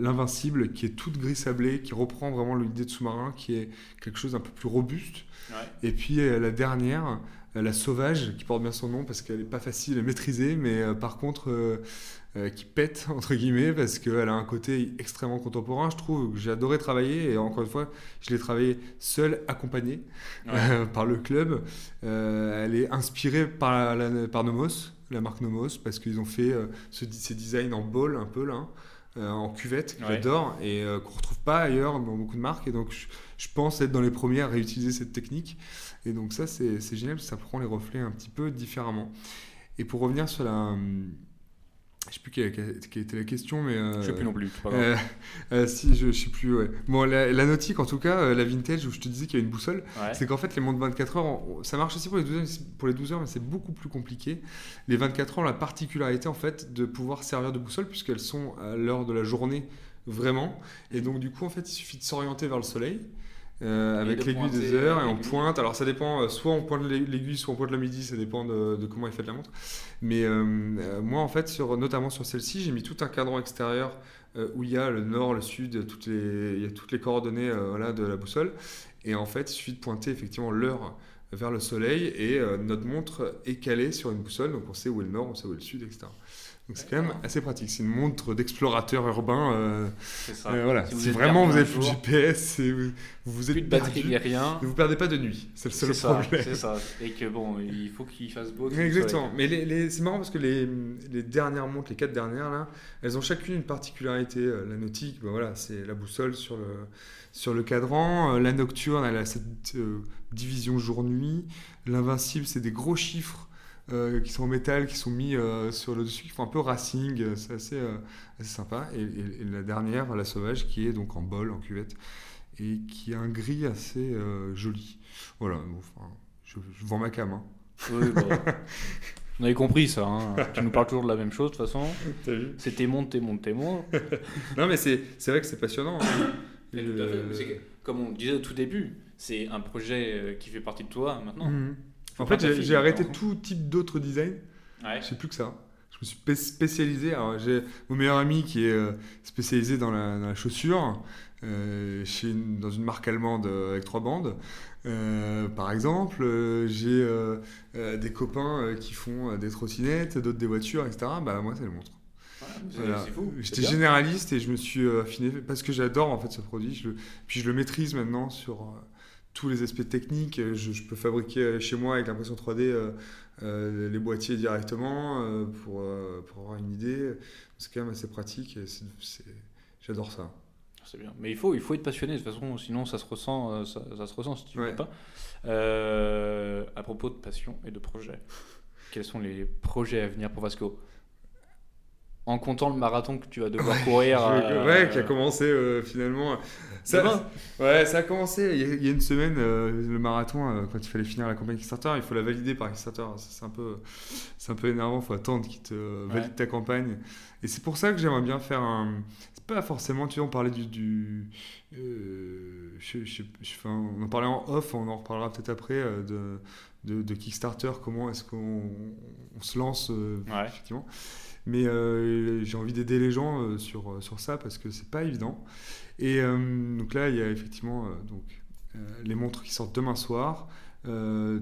l'invincible qui est toute gris sablé, qui reprend vraiment l'idée de sous-marin, qui est quelque chose d'un peu plus robuste. Ouais. Et puis euh, la dernière, la sauvage, qui porte bien son nom parce qu'elle n'est pas facile à maîtriser, mais par contre qui pète, entre guillemets, parce qu'elle a un côté extrêmement contemporain, je trouve, que j'ai adoré travailler, et encore une fois, je l'ai travaillé seul, accompagné Ouais. euh, par le club. Euh, elle est inspirée par, la, par Nomos, la marque Nomos, parce qu'ils ont fait euh, ce, ces designs en bol, un peu là, hein, euh, en cuvette, que Ouais. j'adore, et euh, qu'on retrouve pas ailleurs dans beaucoup de marques, et donc je, je pense être dans les premiers à réutiliser cette technique. Et donc ça, c'est c'est génial, parce que ça prend les reflets un petit peu différemment. Et pour revenir sur la... Je sais plus quelle, était la question, mais... euh, Je sais plus non plus, pas grave. euh, euh, si, je, je sais plus, ouais. Bon, la, la nautique, en tout cas, euh, la vintage, où je te disais qu'il y a une boussole, Ouais. c'est qu'en fait, les montres 24 heures, on- ça marche aussi pour les 12 heures, pour les 12 heures mais c'est beaucoup plus compliqué. Les 24 heures ont la particularité, en fait, de pouvoir servir de boussole, puisqu'elles sont à l'heure de la journée, vraiment. Et donc, du coup, en fait, il suffit de s'orienter vers le soleil. Euh, avec l'aiguille des heures et on pointe. Alors ça dépend, euh, soit on pointe l'ai- l'aiguille, soit on pointe la midi, ça dépend de, de comment est faite la montre. Mais euh, moi en fait, sur, notamment sur celle-ci, j'ai mis tout un cadran extérieur euh, où il y a le nord, le sud, toutes les, il y a toutes les coordonnées voilà, de la boussole. Et en fait, il suffit de pointer effectivement l'heure vers le soleil et notre montre est calée sur une boussole, donc on sait où est le nord, on sait où est le sud, etc. Donc c'est quand même assez pratique. C'est une montre d'explorateur urbain. euh, C'est ça. euh, voilà. Si vous Si êtes vraiment vous avez plus de GPS, et vous, vous êtes de batterie, perdu, rien. ne vous perdez pas de nuit. C'est le seul problème. c'est ça. Et que bon, il faut qu'il fasse beau. Exactement. Mais les, les- c'est marrant parce que les, les dernières montres, les quatre dernières là, elles ont chacune une particularité. Euh, La nautique, bah voilà, c'est la boussole sur le, sur le cadran. Euh, La nocturne, elle a cette euh, division jour-nuit. L'invincible, c'est des gros chiffres euh, qui sont en métal, qui sont mis euh, sur le dessus, qui font un peu racing. euh, C'est assez, euh, assez sympa. Et, et- et la dernière, la sauvage, qui est donc en bol, en cuvette, et qui a un gris assez euh, joli. Voilà. enfin, je, je vends ma cam. hein. Oui, bah, On avait compris ça. hein. Tu nous parles toujours de la même chose de toute façon. C'est tes montres, tes. Non, mais c'est vrai que c'est passionnant. hein. Le- Comme on disait au tout début, c'est un projet qui fait partie de toi maintenant. Mhm. Faut En fait, j'ai arrêté non tout type d'autres designs. Ouais. Je sais plus que ça. Je me suis spé- spécialisé. Alors, j'ai mon meilleur ami qui est euh, spécialisé dans la, dans la chaussure, euh, chez une- dans une marque allemande euh, avec trois bandes. Euh, par exemple, Euh, j'ai des copains qui font des trottinettes, d'autres des voitures, etc. Bah, moi, c'est fou. c'est J'étais généraliste et je me suis affiné parce que j'adore en fait ce produit. Je le- puis je le maîtrise maintenant sur tous les aspects techniques. Je, je peux fabriquer euh, chez moi avec l'impression 3D euh, euh, les boîtiers directement euh, pour, euh, pour avoir une idée. C'est quand même assez pratique. et J'adore ça. C'est bien. Mais il faut, il faut être passionné de toute façon, sinon ça se ressent, euh, ça, ça se ressent si tu ne Ouais. veux pas. Euh, à propos de passion et de projet, quels sont les projets à venir pour Vasco? En comptant le marathon que tu vas devoir courir. Je- euh, ouais, qui a commencé euh, finalement. Ça, Demain. ouais, ça a commencé il y a, il y a une semaine, euh, le marathon, euh, quand il fallait finir la campagne Kickstarter, il faut la valider par Kickstarter. Ça, C'est un peu, c'est un peu énervant, il faut attendre qu'ils te euh, valident Ouais. ta campagne. Et c'est pour ça que j'aimerais bien faire un. C'est pas forcément, tu vois, on parlait du. du euh, je- je- je- enfin, on en parlait en off, on en reparlera peut-être après, de, de, de Kickstarter, comment est-ce qu'on on se lance, Ouais. effectivement. Mais euh, j'ai envie d'aider les gens euh, sur, sur ça parce que c'est pas évident. Et euh, donc là, il y a effectivement euh, euh, les montres qui sortent demain soir.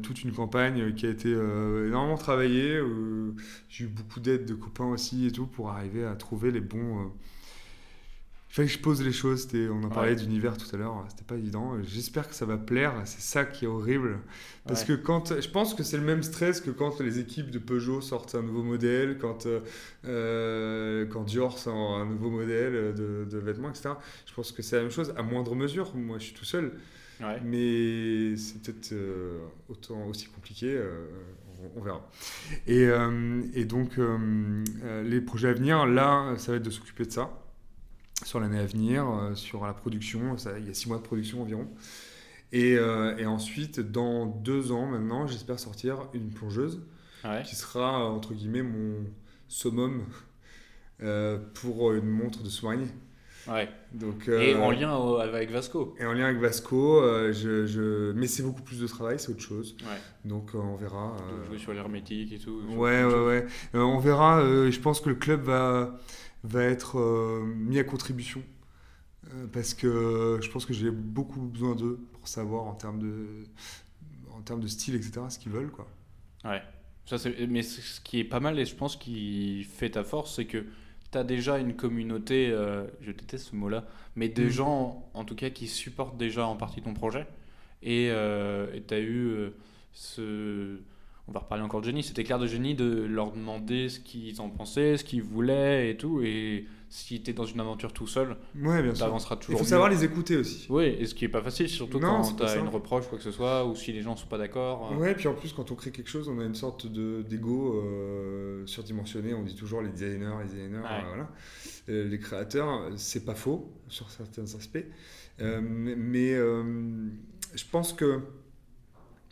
toute une campagne qui a été énormément travaillée. J'ai eu beaucoup d'aide de copains aussi et tout pour arriver à trouver les bons. Il fallait que je pose les choses. On en parlait Ouais. d'univers tout à l'heure. C'était pas évident. J'espère que ça va plaire. C'est ça qui est horrible. Parce Ouais. que quand, je pense que c'est le même stress que quand les équipes de Peugeot sortent un nouveau modèle, quand, euh, euh, quand Dior sort un nouveau modèle de, de vêtements, etc. Je pense que c'est la même chose, à moindre mesure. Moi, je suis tout seul, Ouais. mais c'est peut-être euh, autant aussi compliqué. euh, on, on verra. Et, et donc, les projets à venir, là, ça va être de s'occuper de ça sur l'année à venir, euh, sur la production. Ça, il y a six mois de production environ. Et, euh, et ensuite, dans deux ans maintenant, j'espère sortir une plongeuse Ouais. qui sera, euh, entre guillemets, mon summum pour une montre de sous-marinier. Ouais. Donc, Et euh, en lien au- avec Vasco. et en lien avec Vasco, euh, je, je- mais c'est beaucoup plus de travail, c'est autre chose. Ouais. Donc euh, on verra. Jouer sur l'hermétique et tout. Ouais, ouais, ouais. On verra. je pense que le club va, va être euh, mis à contribution. Euh, parce que je pense que j'ai beaucoup besoin d'eux pour savoir en termes de, en termes de style, etc., ce qu'ils veulent. Quoi. Ouais. Ça, mais ce qui est pas mal et je pense qui fait ta force, c'est que tu as déjà une communauté, euh, je déteste ce mot-là, mais des Mm. gens en tout cas qui supportent déjà en partie ton projet. Et tu as eu euh, ce. On va reparler encore de Jenny, cet éclair de génie de leur demander ce qu'ils en pensaient, ce qu'ils voulaient et tout. Et si tu es dans une aventure tout seul, Ouais, bien tu sûr. avanceras Il toujours. faut mieux. savoir les écouter aussi. Oui, et ce qui est pas facile, surtout Non, quand tu as une reproche, quoi que ce soit, ou si les gens sont pas d'accord. euh. Ouais, puis en plus, quand on crée quelque chose, on a une sorte de- d'ego euh, surdimensionné. On dit toujours les designers, les designers, Ouais. euh, voilà. Euh, les créateurs, c'est pas faux sur certains aspects. Euh, mais euh, je pense que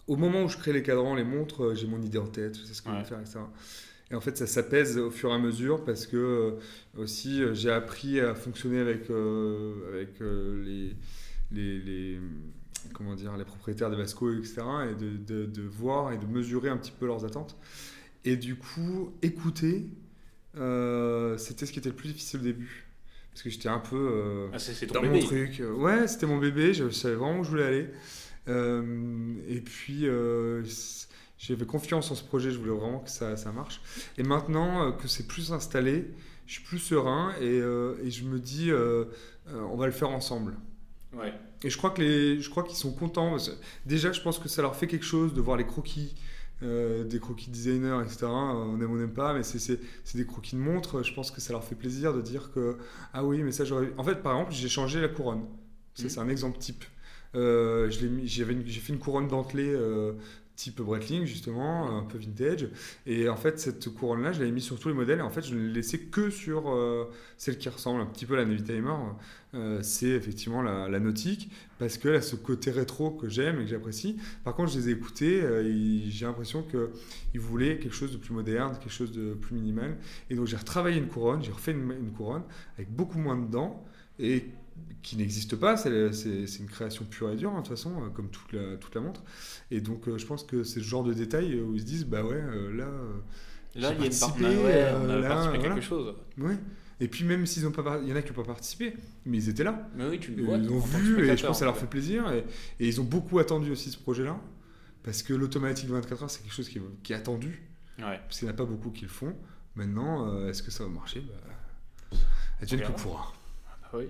au moment où je crée les cadrans, les montres, euh, j'ai mon idée en tête, je sais ce que je Ouais. veux faire, etc. Et en fait, ça s'apaise au fur et à mesure parce que euh, aussi euh, j'ai appris à fonctionner avec, euh, avec euh, les, les, les- comment dire, les propriétaires de Vasco, etc. Et de, de- de voir et de mesurer un petit peu leurs attentes. Et du coup, écouter, c'était ce qui était le plus difficile au début. Parce que j'étais un peu Ah, dans mon truc. Ouais, c'était mon bébé, je savais vraiment où je voulais aller. Euh, et puis, euh, j'avais confiance en ce projet, je voulais vraiment que ça, ça marche. Et maintenant euh, que c'est plus installé, je suis plus serein et, euh, et je me dis, euh, euh, on va le faire ensemble. Ouais. Et je crois que les, je crois qu'ils sont contents. parce que déjà, je pense que ça leur fait quelque chose de voir les croquis, des croquis designers, etc. On aime, on n'aime pas, mais c'est, des croquis de montres. Je pense que ça leur fait plaisir de dire que ah oui, mais ça j'aurais. En fait, par exemple, j'ai changé la couronne. Mhm. c'est un exemple type. Euh, j'ai fait une couronne dentelée. euh, type Breitling justement, un peu vintage et en fait cette couronne là je l'avais mis sur tous les modèles et en fait je ne l'ai laissé que sur euh, celle qui ressemble un petit peu à la Navy Timer euh, c'est effectivement la, nautique parce qu'elle a ce côté rétro que j'aime et que j'apprécie. Par contre, je les ai écoutés euh, j'ai l'impression qu'ils voulaient quelque chose de plus moderne, quelque chose de plus minimal. Et donc, j'ai retravaillé une couronne, j'ai refait une, couronne avec beaucoup moins de dents qui n'existe pas. C'est c'est- c'est une création pure et dure, hein, de toute façon, euh, comme toute la, toute la montre. Et donc, euh, je pense que c'est ce genre de détail où ils se disent bah ouais, euh, là. euh, Là, il y a une partenaire. Ouais, on euh, a là, participé à voilà. quelque chose. ouais. Et puis, même s'ils ont pas. Il y en a qui n'ont pas participé, mais ils étaient là. Mais oui, tu le Ils vois. l'ont tant que vu et je pense que ça leur en fait plaisir. Et, et ils ont beaucoup attendu aussi ce projet-là. Parce que l'automatique 24 heures, c'est quelque chose qui est, qui est attendu. Ouais. Parce qu'il n'y en a pas beaucoup qui le font. Maintenant, euh, est-ce que ça va marcher? Bah, On que verra. pourra. Ah oui.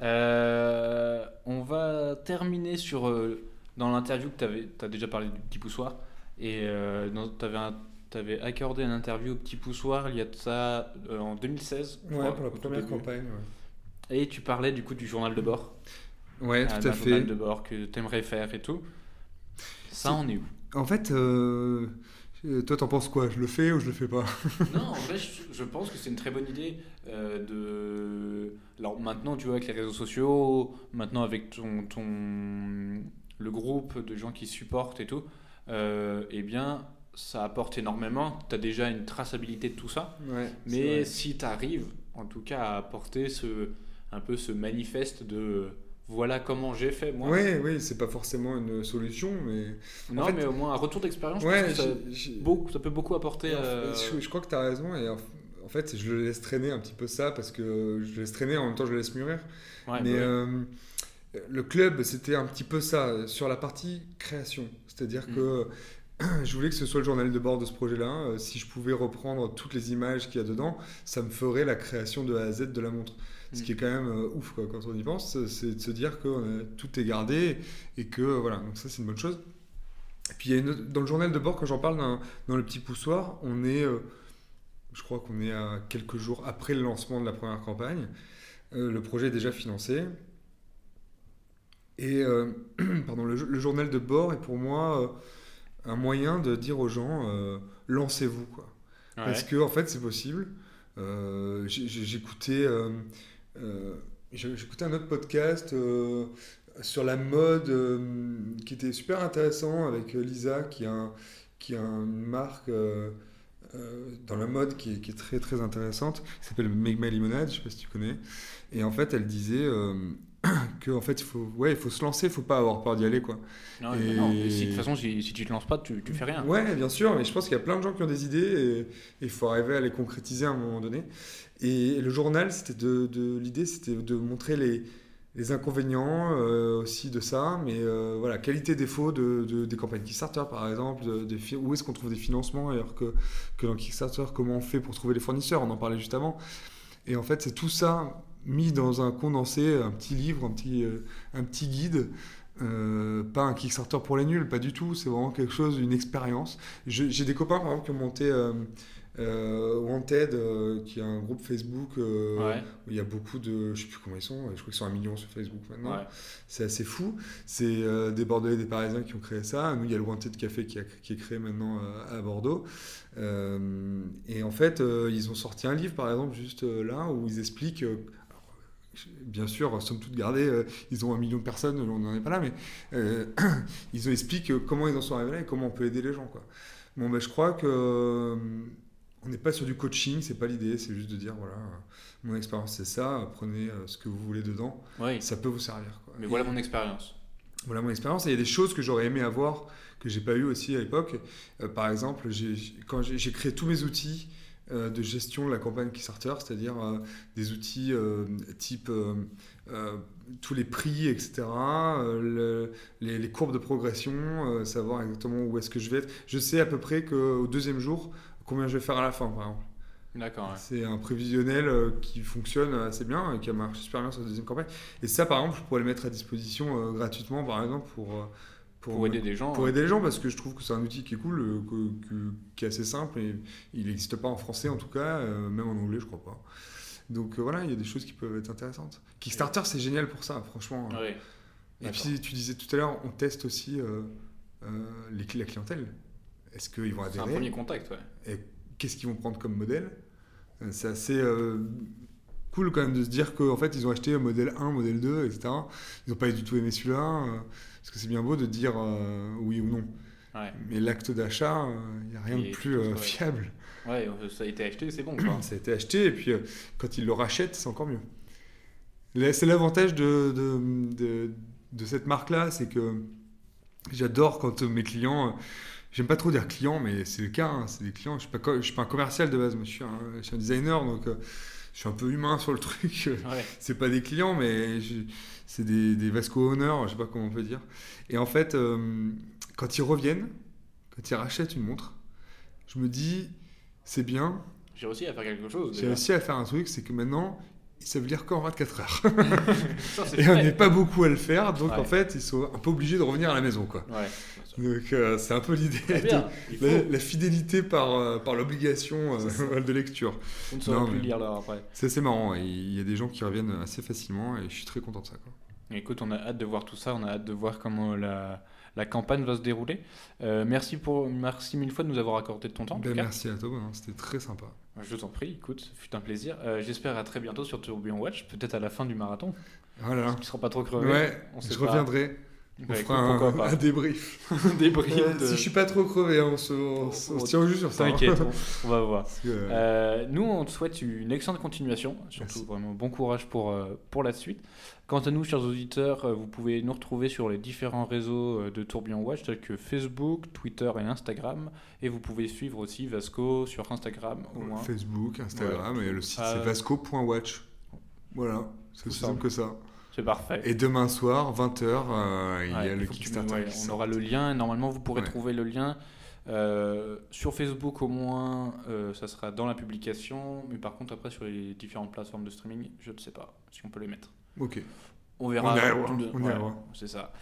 Euh, on va terminer sur. euh, dans l'interview que tu as déjà parlé du petit poussoir. Et euh, tu avais, accordé une interview au petit poussoir il y a de ça euh, en 2016. je crois, au tout début. campagne. Et tu parlais du coup du journal de bord. Ouais, Ah, tout d'un à journal de bord que tu aimerais faire et tout. Ça, on est où? En fait, Euh, Toi, t'en penses quoi? Je le fais ou je le fais pas? Non, en je, je pense que c'est une très bonne idée euh, de. Alors maintenant, tu vois, avec les réseaux sociaux, maintenant avec ton, ton le groupe de gens qui supportent et tout, euh, eh bien, ça apporte énormément. Tu as déjà une traçabilité de tout ça. Ouais. Mais si tu arrives, en tout cas, à apporter ce, un peu ce manifeste de voilà comment j'ai fait moi. Oui, oui, c'est pas forcément une solution, mais. Non, En fait- mais au moins un retour d'expérience, Ouais, ça, beaucoup- ça peut beaucoup apporter. Euh, je, je crois que tu as raison. Et en, fait, je le laisse traîner un petit peu ça parce que je le laisse traîner en même temps je le laisse mûrir. ouais, Mais bah ouais. euh, le club, c'était un petit peu ça sur la partie création. C'est-à-dire Mm. que je voulais que ce soit le journal de bord de ce projet-là. Euh, Si je pouvais reprendre toutes les images qu'il y a dedans, ça me ferait la création de A à Z de la montre. Ce qui est quand même euh, ouf quoi, quand on y pense, c'est de se dire que euh, tout est gardé et que euh, voilà, donc ça c'est une bonne chose. Et puis il y a une dans le journal de bord, quand j'en parle dans, dans le petit poussoir, on est, euh, je crois qu'on est à quelques jours après le lancement de la première campagne. Le projet est déjà financé. Et pardon, le, le journal de bord est pour moi un moyen de dire aux gens lancez-vous quoi. Ouais. Parce que en fait c'est possible. Euh, J'écoutais euh, j'écoutais un autre podcast euh, sur la mode euh, qui était super intéressant avec euh, Lisa qui a, qui a une marque euh, euh, dans la mode qui est, très très intéressante qui s'appelle Make My Lemonade, je sais pas si tu connais. Et en fait elle disait euh, que en fait il faut ouais il faut se lancer, il faut pas avoir peur d'y aller quoi. Non, Et- mais non, mais si, de toute façon, si, si tu te lances pas, tu, tu fais rien. Ouais, bien sûr, mais je pense qu'il y a plein de gens qui ont des idées et il faut arriver à les concrétiser à un moment donné. Et le journal, c'était de, de- l'idée, c'était de montrer les, les inconvénients euh, aussi de ça, mais euh, voilà, qualité défaut de, de- des campagnes Kickstarter par exemple, de- où est-ce qu'on trouve des financements alors que, que dans Kickstarter, comment on fait pour trouver les fournisseurs, on en parlait juste avant. Et en fait, c'est tout ça mis dans un condensé, un petit livre, un petit, euh, un petit guide. euh, pas un Kickstarter pour les nuls, pas du tout. C'est vraiment quelque chose, une expérience. J'ai des copains, par exemple, qui ont monté euh, euh, Wanted, euh, qui est un groupe Facebook Ouais, où il y a beaucoup de. Je sais plus comment ils sont, je crois qu'ils sont un million sur Facebook maintenant. ouais. C'est assez fou. C'est des Bordelais, des Parisiens qui ont créé ça. Nous, il y a le Wanted Café qui, a- qui est créé maintenant à Bordeaux. Et en fait, ils ont sorti un livre, par exemple, juste là, où ils expliquent. Bien sûr, somme toute gardée, euh, ils ont un million de personnes, on n'en est pas là, mais euh, ils ont expliqué euh, comment ils en sont arrivés là et comment on peut aider les gens. Quoi. Bon, ben, je crois que euh, on n'est pas sur du coaching, c'est pas l'idée, c'est juste de dire voilà, euh, mon expérience c'est ça, prenez euh, ce que vous voulez dedans, Oui, ça peut vous servir. Quoi. mais Et- voilà mon expérience. voilà mon expérience. Et il y a des choses que j'aurais aimé avoir que j'ai pas eu aussi à l'époque. Par exemple, quand j'ai créé tous mes outils de gestion de la campagne Kickstarter, c'est-à-dire euh, des outils euh, type euh, euh, tous les prix, etc., euh, le- les, les courbes de progression, euh, savoir exactement où est-ce que je vais être. Je sais à peu près qu'au deuxième jour, combien je vais faire à la fin, par exemple. D'accord, ouais. C'est un prévisionnel euh, qui fonctionne assez bien et qui a marché super bien sur la deuxième campagne. Et ça, par exemple, je pourrais le mettre à disposition euh, gratuitement, par exemple, pour, Pour aider des gens. pour hein. aider les gens, parce que je trouve que c'est un outil qui est cool, euh, que- que- qui est assez simple et il n'existe pas en français en tout cas, euh, même en anglais, je crois pas. Donc euh, voilà, il y a des choses qui peuvent être intéressantes. Kickstarter, c'est génial pour ça, franchement. Ouais. Et puis, tu disais tout à l'heure, on teste aussi euh, les, la clientèle. Est-ce qu'ils vont C'est un adhérer premier contact, ouais. et qu'est-ce qu'ils vont prendre comme modèle? C'est assez cool quand même de se dire qu'en fait ils ont acheté modèle 1, modèle 2, etc. Ils n'ont pas du tout aimé celui-là. euh, parce que c'est bien beau de dire euh, oui ou non. Ouais, Mais l'acte d'achat, il n'y a rien de plus euh, fiable. ouais euh, ça a été acheté, c'est bon, quoi. Ça a été acheté et puis euh, quand ils le rachètent, c'est encore mieux. C'est l'avantage de, de, de- de cette marque-là, c'est que j'adore quand euh, mes clients, euh, j'aime pas trop dire clients, mais c'est le cas, hein, c'est des clients. Je suis je suis pas un commercial de base, moi, je suis un, je suis un designer, donc euh, je suis un peu humain sur le truc. Ouais. c'est pas des clients, mais c'est des, des Vasco Honor, je sais pas comment on peut dire. Et en fait, euh, quand ils reviennent, quand ils rachètent une montre, je me dis, c'est bien, J'ai réussi à faire quelque chose. j'ai réussi à faire un truc, c'est que maintenant, ils savent lire qu'en 24 heures. Ça, Et on n'est pas beaucoup à le faire, donc Ouais. en fait, ils sont un peu obligés de revenir à la maison. Quoi. Ouais. Donc euh, c'est un peu l'idée. La, la fidélité par, euh, par l'obligation euh, ça. de lecture. On ne saura Non, plus lire là après. C'est marrant. Il y a des gens qui reviennent assez facilement et je suis très content de ça. Quoi. Écoute, on a hâte de voir tout ça, on a hâte de voir comment la, la campagne va se dérouler. Euh, merci, pour, merci mille fois de nous avoir accordé de ton temps. en Ben, merci à toi, hein, c'était très sympa. Je t'en prie, écoute, fut un plaisir. Euh, J'espère à très bientôt sur Tourbillon Watch, peut-être à la fin du marathon. Voilà. Tu seras pas trop crevé. Ouais, on je reviendrai. On Bah, fera écoute, un, un débrief. Ouais, de- Si je suis pas trop crevé, hein, on se, on se- on tient au jus sur ça. hein. T'inquiète, on, on va voir. Que, Euh, nous, on te souhaite une excellente continuation, surtout Merci. vraiment bon courage pour, euh, pour la suite. Quant à nous, chers auditeurs, euh, vous pouvez nous retrouver sur les différents réseaux euh, de Tourbillon Watch, tels que Facebook, Twitter et Instagram. Et vous pouvez suivre aussi Vasco sur Instagram au moins. Facebook, Instagram et le site Euh, c'est vasco.watch. Voilà, c'est aussi simple. que ça. C'est parfait. Et demain soir, 20h, il y a le Kickstarter. ouais, on aura le lien. Normalement, vous pourrez trouver le lien euh, sur Facebook au moins. euh, ça sera dans la publication. Mais par contre, après, sur les différentes plateformes de streaming, je ne sais pas si on peut les mettre. Ok. On verra. On est à on à. C'est ça.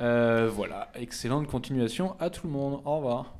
Euh, voilà. Excellente continuation à tout le monde. Au revoir.